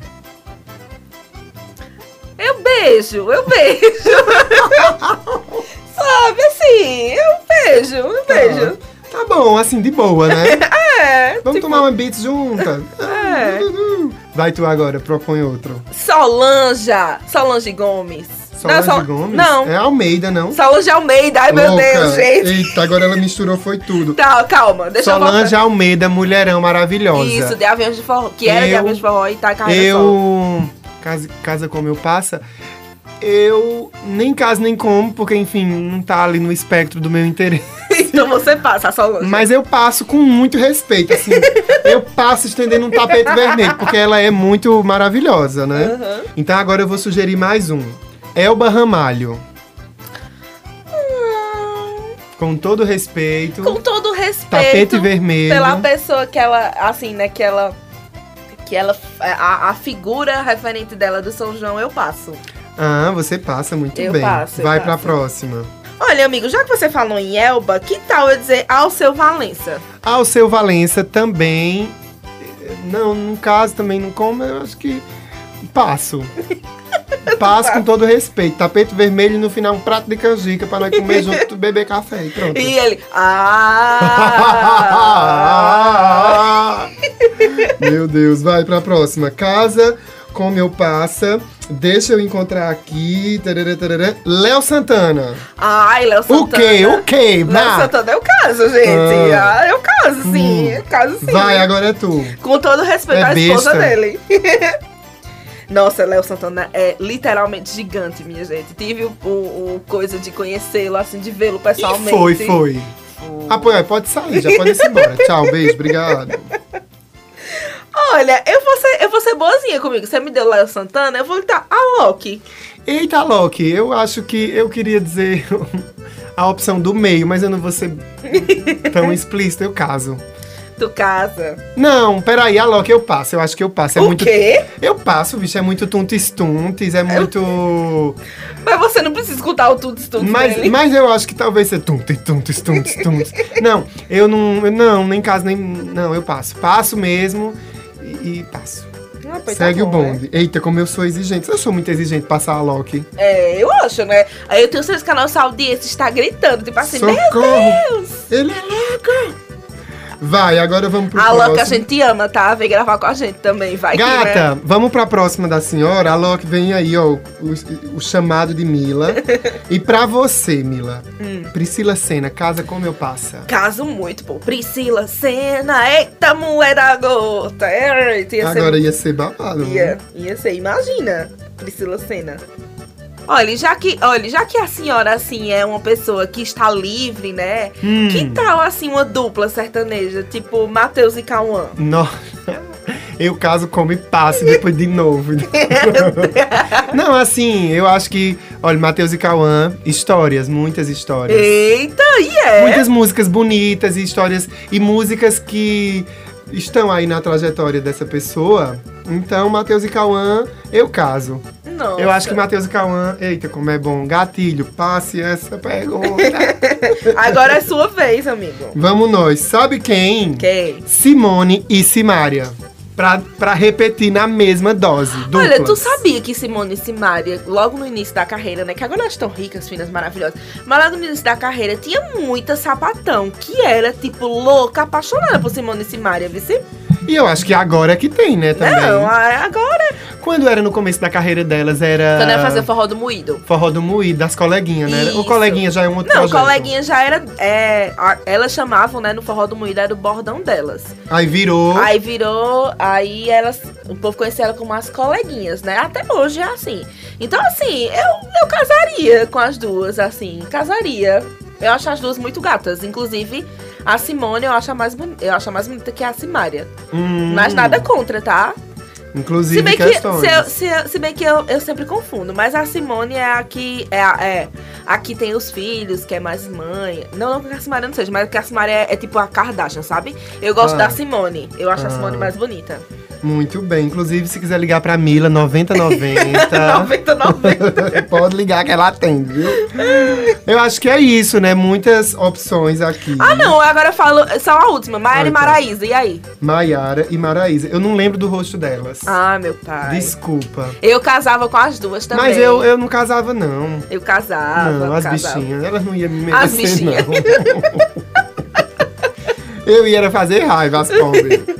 Eu beijo, eu beijo. [laughs] Sabe assim, eu beijo, eu beijo. Tá bom, assim, de boa, né? [laughs] É, Vamos tipo, tomar uma beats junta? [laughs] É. Vai tu agora, propõe outro. Solanja. Solange Gomes. Solange Sol- Gomes? Não. É Almeida, não? Solange Almeida, ai meu Louca. Deus, gente. Eita, agora ela misturou, foi tudo. Tá, calma, deixa Solange eu Almeida, mulherão maravilhosa. Isso, de aviões de forró. Que era de Eu- aviões de forró e tá solo. Eu. Casa, casa como eu passa. Eu nem caso nem como, porque, enfim, não tá ali no espectro do meu interesse. Então você passa, a Solange. Mas eu passo com muito respeito, assim. [laughs] eu passo estendendo um tapete vermelho, porque ela é muito maravilhosa, né? Aham. Então agora eu vou sugerir mais um. Elba Ramalho. Com todo respeito. Com todo respeito. Tapete vermelho. Pela pessoa que ela, assim, né, que ela. Que ela. A, a figura referente dela do São João, eu passo. Ah, você passa muito Eu bem. passo, Vai pra passo. próxima. Olha, amigo, já que você falou em Elba, que tal eu dizer ao seu Valença? Ao seu Valença também. Não, no caso também não como, eu acho que passo. [laughs] Passo com todo respeito. Tapete vermelho e no final um prato de canjica para nós comer junto, [laughs] beber café e pronto. E ele. Ah! [laughs] Meu Deus, vai pra próxima. Casa como eu passa. Deixa eu encontrar aqui. Tarará, tarará. Léo Santana. Ai, Léo O Santana. quê? O quê? Léo. Santana é o caso, gente. Ah. Ah, é o caso, sim. É o caso, sim. Vai, agora é tu. Com todo respeito É à esposa besta. dele. [laughs] Nossa, Léo Santana é literalmente gigante, minha gente. Tive o, o- o coisa de conhecê-lo, assim, de vê-lo E pessoalmente. foi, foi. Ah, pô, pode sair, já pode ir embora. Tchau, beijo, obrigado. [laughs] Olha, eu vou, ser, eu vou ser boazinha comigo. Você me deu Léo Santana, eu vou lhe dar a Loki. Eita, Loki, eu acho que eu queria dizer [laughs] a opção do meio, mas eu não vou ser [laughs] tão explícito, eu caso. Do casa. Não, peraí, a Loki eu passo, eu acho que eu passo. É o muito. quê? Eu passo, bicho, é muito tuntis-tuntis, é muito. [laughs] Mas você não precisa escutar o tudo, tudo Mas, dele. mas eu acho que talvez seja tuntis, tuntis, tuntis, tuntis. Não, eu não. eu Não, nem caso, nem. Não, eu passo. Passo mesmo e, e passo. Ah, tá Segue o bom, né? bonde. Eita, como eu sou exigente. Eu sou muito exigente passar a Loki. É, eu acho, né? Aí eu tenho certeza que a nossa audiência está gritando, tipo assim, meu Socorro! Deus! Ele é louco! Vai, agora vamos pro A próximo. Loki a gente ama, tá? Vem gravar com a gente também, vai que, Gata, né? vamos pra próxima da senhora. A Loki vem aí, ó, o, o chamado de Mila. [laughs] e pra você, Mila, Hum. Priscila Senna, casa como eu passa. Caso muito, pô. Priscila, Senna, eita moeda gota. Eita, ia ser Agora ia ser babado. né? Ia, ia ser, imagina, Priscila Senna. Olha, já que, olha, já que a senhora, assim, é uma pessoa que está livre, né? Hum. Que tal, assim, uma dupla sertaneja, tipo Matheus e Cauã? Nossa. Eu caso como e passe depois de novo. [laughs] Não, assim, eu acho que, olha, Matheus e Cauã, histórias, muitas histórias. Eita, e é? Muitas músicas bonitas e histórias e músicas que estão aí na trajetória dessa pessoa. Então, Matheus e Cauã, eu caso. Nossa. Eu acho que Matheus e Cauã, eita, como é bom. Gatilho, passe essa pergunta. [laughs] Agora é sua vez, amigo. Vamos nós. Sabe quem? Quem? Simone e Simária. Pra, pra repetir na mesma dose. Duplas. Olha, tu sabia que Simone e Simaria, logo no início da carreira, né? Que agora elas estão ricas, finas, maravilhosas. Mas logo no início da carreira tinha muita sapatão que era, tipo, louca, apaixonada por Simone e Simaria, viu? E eu acho que agora é que tem, né, também. Não, agora. Quando era no começo da carreira delas, era... Quando ia fazer forró do moído. Forró do Moído, das coleguinhas, né? O Isso. coleguinha já é um outro Não, o projeto. coleguinha já era. É, a- elas chamavam, né, no forró do moído, era o bordão delas. Aí virou... Aí virou. Aí elas. O povo conhecia ela como as coleguinhas, né? Até hoje é assim. Então, assim, eu, eu casaria com as duas, assim. Casaria. Eu acho as duas muito gatas. Inclusive, a Simone eu acho a mais, boni- eu acho a mais bonita que a Simária. Hum, Mas nada contra, tá? Inclusive Se bem que, questões. se, eu- se se bem que eu, eu sempre confundo, mas a Simone é a que. É, a- é, a que tem os filhos, que é mais mãe. Não, não que a Simone não seja, mas que a Simone é, é tipo a Kardashian, sabe? Eu gosto Ah. da Simone. Eu acho a Ah. Simone mais bonita. Muito bem. Inclusive, se quiser ligar pra Mila, 9090. 90, 90. Pode ligar que ela atende, viu? Eu acho que é isso, né? Muitas opções aqui. ah, não, agora eu falo. Só a última, Maiara e. Maraísa. E aí? Maiara e Maraísa. Eu não lembro do rosto delas. Ah, meu pai. Desculpa. Eu casava com as duas também. Mas eu, eu não casava, não. Eu casava. não, as casava. bichinhas. Elas não iam me merecer, As bichinhas. não. [laughs] eu ia fazer raiva, as pobres. [laughs]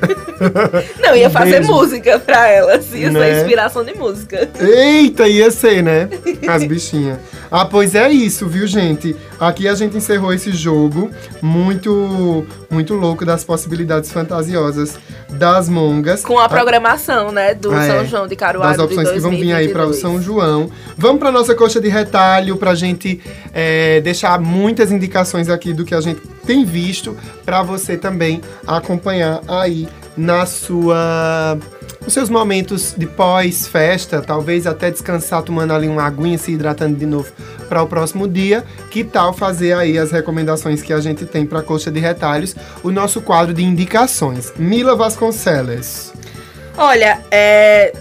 Não, ia fazer Beijo. música pra elas. Ia Né? ser inspiração de música. Eita, ia ser, né? As bichinhas. Ah, pois é isso, viu, gente? Aqui a gente encerrou esse jogo muito, muito louco das possibilidades fantasiosas das mongas. Com a programação, né? Do Ah, São é. João de Caruaru. das opções que vão vir aí para o 2022. São João. Vamos para nossa coxa de retalho pra gente é, deixar muitas indicações aqui do que a gente tem visto para você também acompanhar aí na sua nos seus momentos de pós-festa, talvez até descansar tomando ali uma aguinha, se hidratando de novo para o próximo dia. Que tal fazer aí as recomendações que a gente tem para coxa de retalhos, o nosso quadro de indicações. Mila Vasconcelos. Olha, é.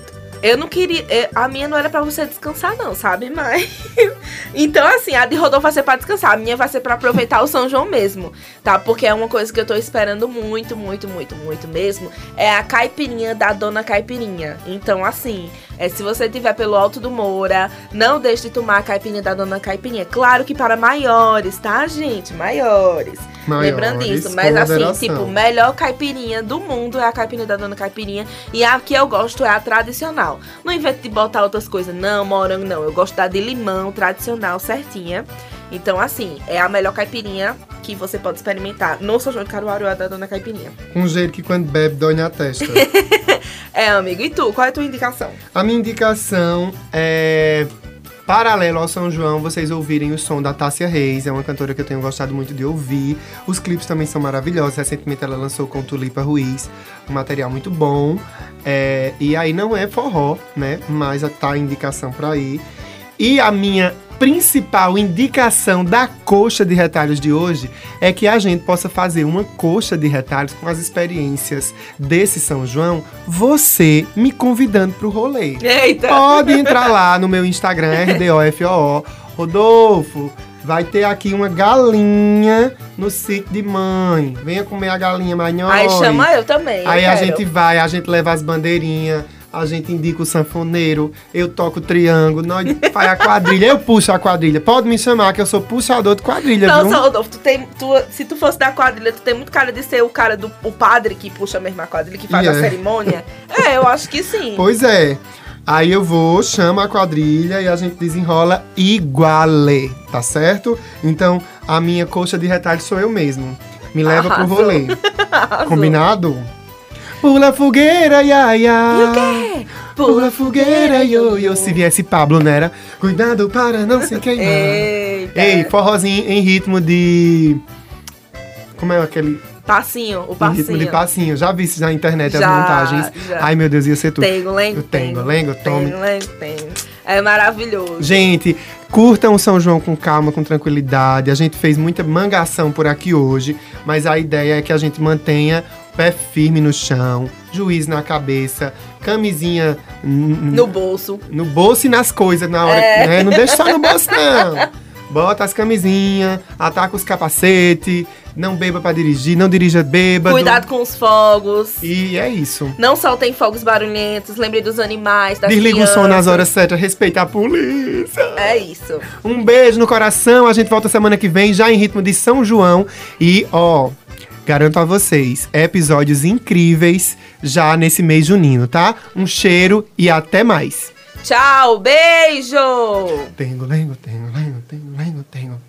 Eu não queria. A minha não era pra você descansar, não, sabe? [laughs] Mas. então, assim, a de Rodolfo vai ser pra descansar. A minha vai ser pra aproveitar o São João mesmo, tá? Porque é uma coisa que eu tô esperando muito, muito, muito, muito mesmo. É a caipirinha da Dona Caipirinha. Então, assim, é, se você estiver pelo Alto do Moura, não deixe de tomar a caipirinha da Dona Caipirinha. Claro que para maiores, tá, gente? Maiores. Maiores, Lembrando disso. com Mas, assim, tipo, melhor caipirinha do mundo é a caipirinha da Dona Caipirinha. E a que eu gosto é a tradicional. tradicional. Não invento de botar outras coisas, não, morango não. Eu gosto da de limão tradicional, certinha. Então, assim, é a melhor caipirinha que você pode experimentar no São João de Caruaru é a da Dona Caipirinha. Um jeito que quando bebe dói na testa. [laughs] É, amigo. E tu, qual é a tua indicação? A minha indicação é paralelo ao São João, vocês ouvirem o som da Tássia Reis, é uma cantora que eu tenho gostado muito de ouvir. Os clipes também são maravilhosos. Recentemente ela lançou com Tulipa Ruiz, um material muito bom. É, e aí não é forró, né? Mas tá a indicação pra ir. E a minha principal indicação da coxa de retalhos de hoje é que a gente possa fazer uma coxa de retalhos com as experiências desse São João, você me convidando pro rolê. Eita! Pode entrar lá no meu Instagram, RDOFOO. Rodolfo, vai ter aqui uma galinha no sítio de mãe. Venha comer a galinha manhã. Aí chama eu também. eu Aí a quero. gente vai, a gente leva as bandeirinhas, a gente indica o sanfoneiro, eu toco o triângulo, nós faz a quadrilha, eu puxo a quadrilha. Pode me chamar que eu sou puxador de quadrilha, Não, viu? só, Rodolfo, tu tem, tu, se tu fosse da quadrilha, tu tem muito cara de ser o cara do o padre que puxa a quadrilha, que faz E a é. cerimônia. É, eu acho que sim. Pois é. Aí eu vou, chamo a quadrilha e a gente desenrola iguale, tá certo? Então, a minha coxa de retalho sou eu mesmo. Me leva pro Arrasou. rolê. [laughs] Combinado? Pula fogueira, ia, ia. E o quê? Pula fogueira, yo, yo. Se viesse Pablo, não era? Cuidado para não se queimar. Eita. Ei, forrozinho em ritmo de... Como é aquele... Passinho, o Em passinho. ritmo de passinho. Já vi isso na internet, as Já, montagens. já. Ai, meu Deus, ia ser tudo. Tengo, lengo, tengo, lengo, tome. Tengo, lengo, tengo. É maravilhoso. Gente, curtam o São João com calma, com tranquilidade. A gente fez muita mangação por aqui hoje, mas a ideia é que a gente mantenha pé firme no chão, juiz na cabeça, camisinha No bolso. no bolso e nas coisas na hora, É. né? Não deixa só no bolso, não. Bota as camisinhas, ataca os capacetes, não beba pra dirigir, não dirija bêbado. Cuidado com os fogos. E é isso. Não soltem fogos barulhentos. Lembre dos animais, das Desliga o som nas crianças. horas certas, respeita a polícia. É isso. Um beijo no coração. A gente volta semana que vem, já em ritmo de São João. E, ó, garanto a vocês, episódios incríveis já nesse mês junino, tá? Um cheiro e até mais. Tchau, beijo! Tengo, lengo, tengo, lengo, tengo, lengo, tengo.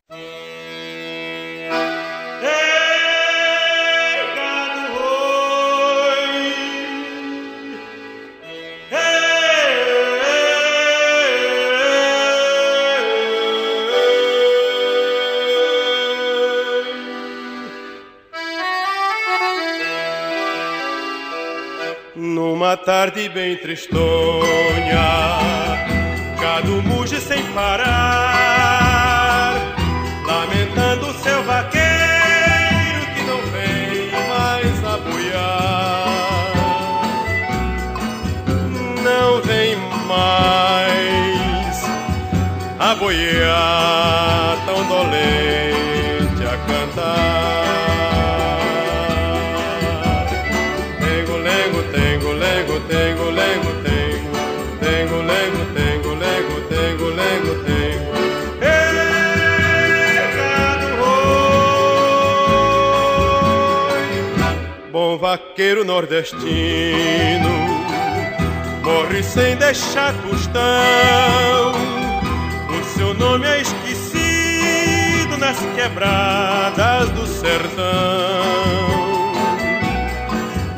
Numa tarde bem tristonha, gado muge sem parar, lamentando seu vaqueiro que não vem mais apoiar. Não vem mais a vaqueiro nordestino morre sem deixar tostão. O seu nome é esquecido nas quebradas do sertão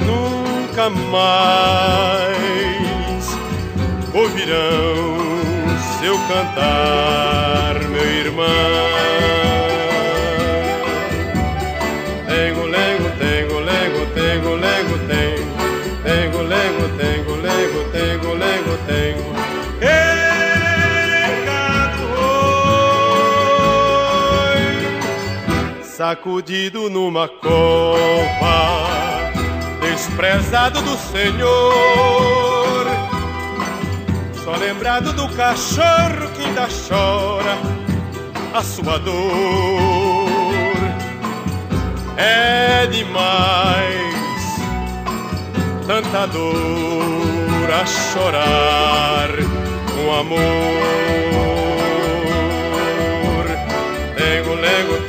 nunca mais ouvirão seu cantar, meu irmão. Sacudido numa cova desprezado do Senhor. Só lembrado do cachorro que ainda chora a sua dor. É demais tanta dor a chorar com amor.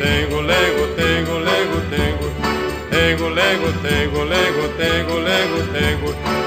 Tengo, lego, tengo, lego, tengo. Tengo, lego, tengo, lego, tengo, lego, tengo.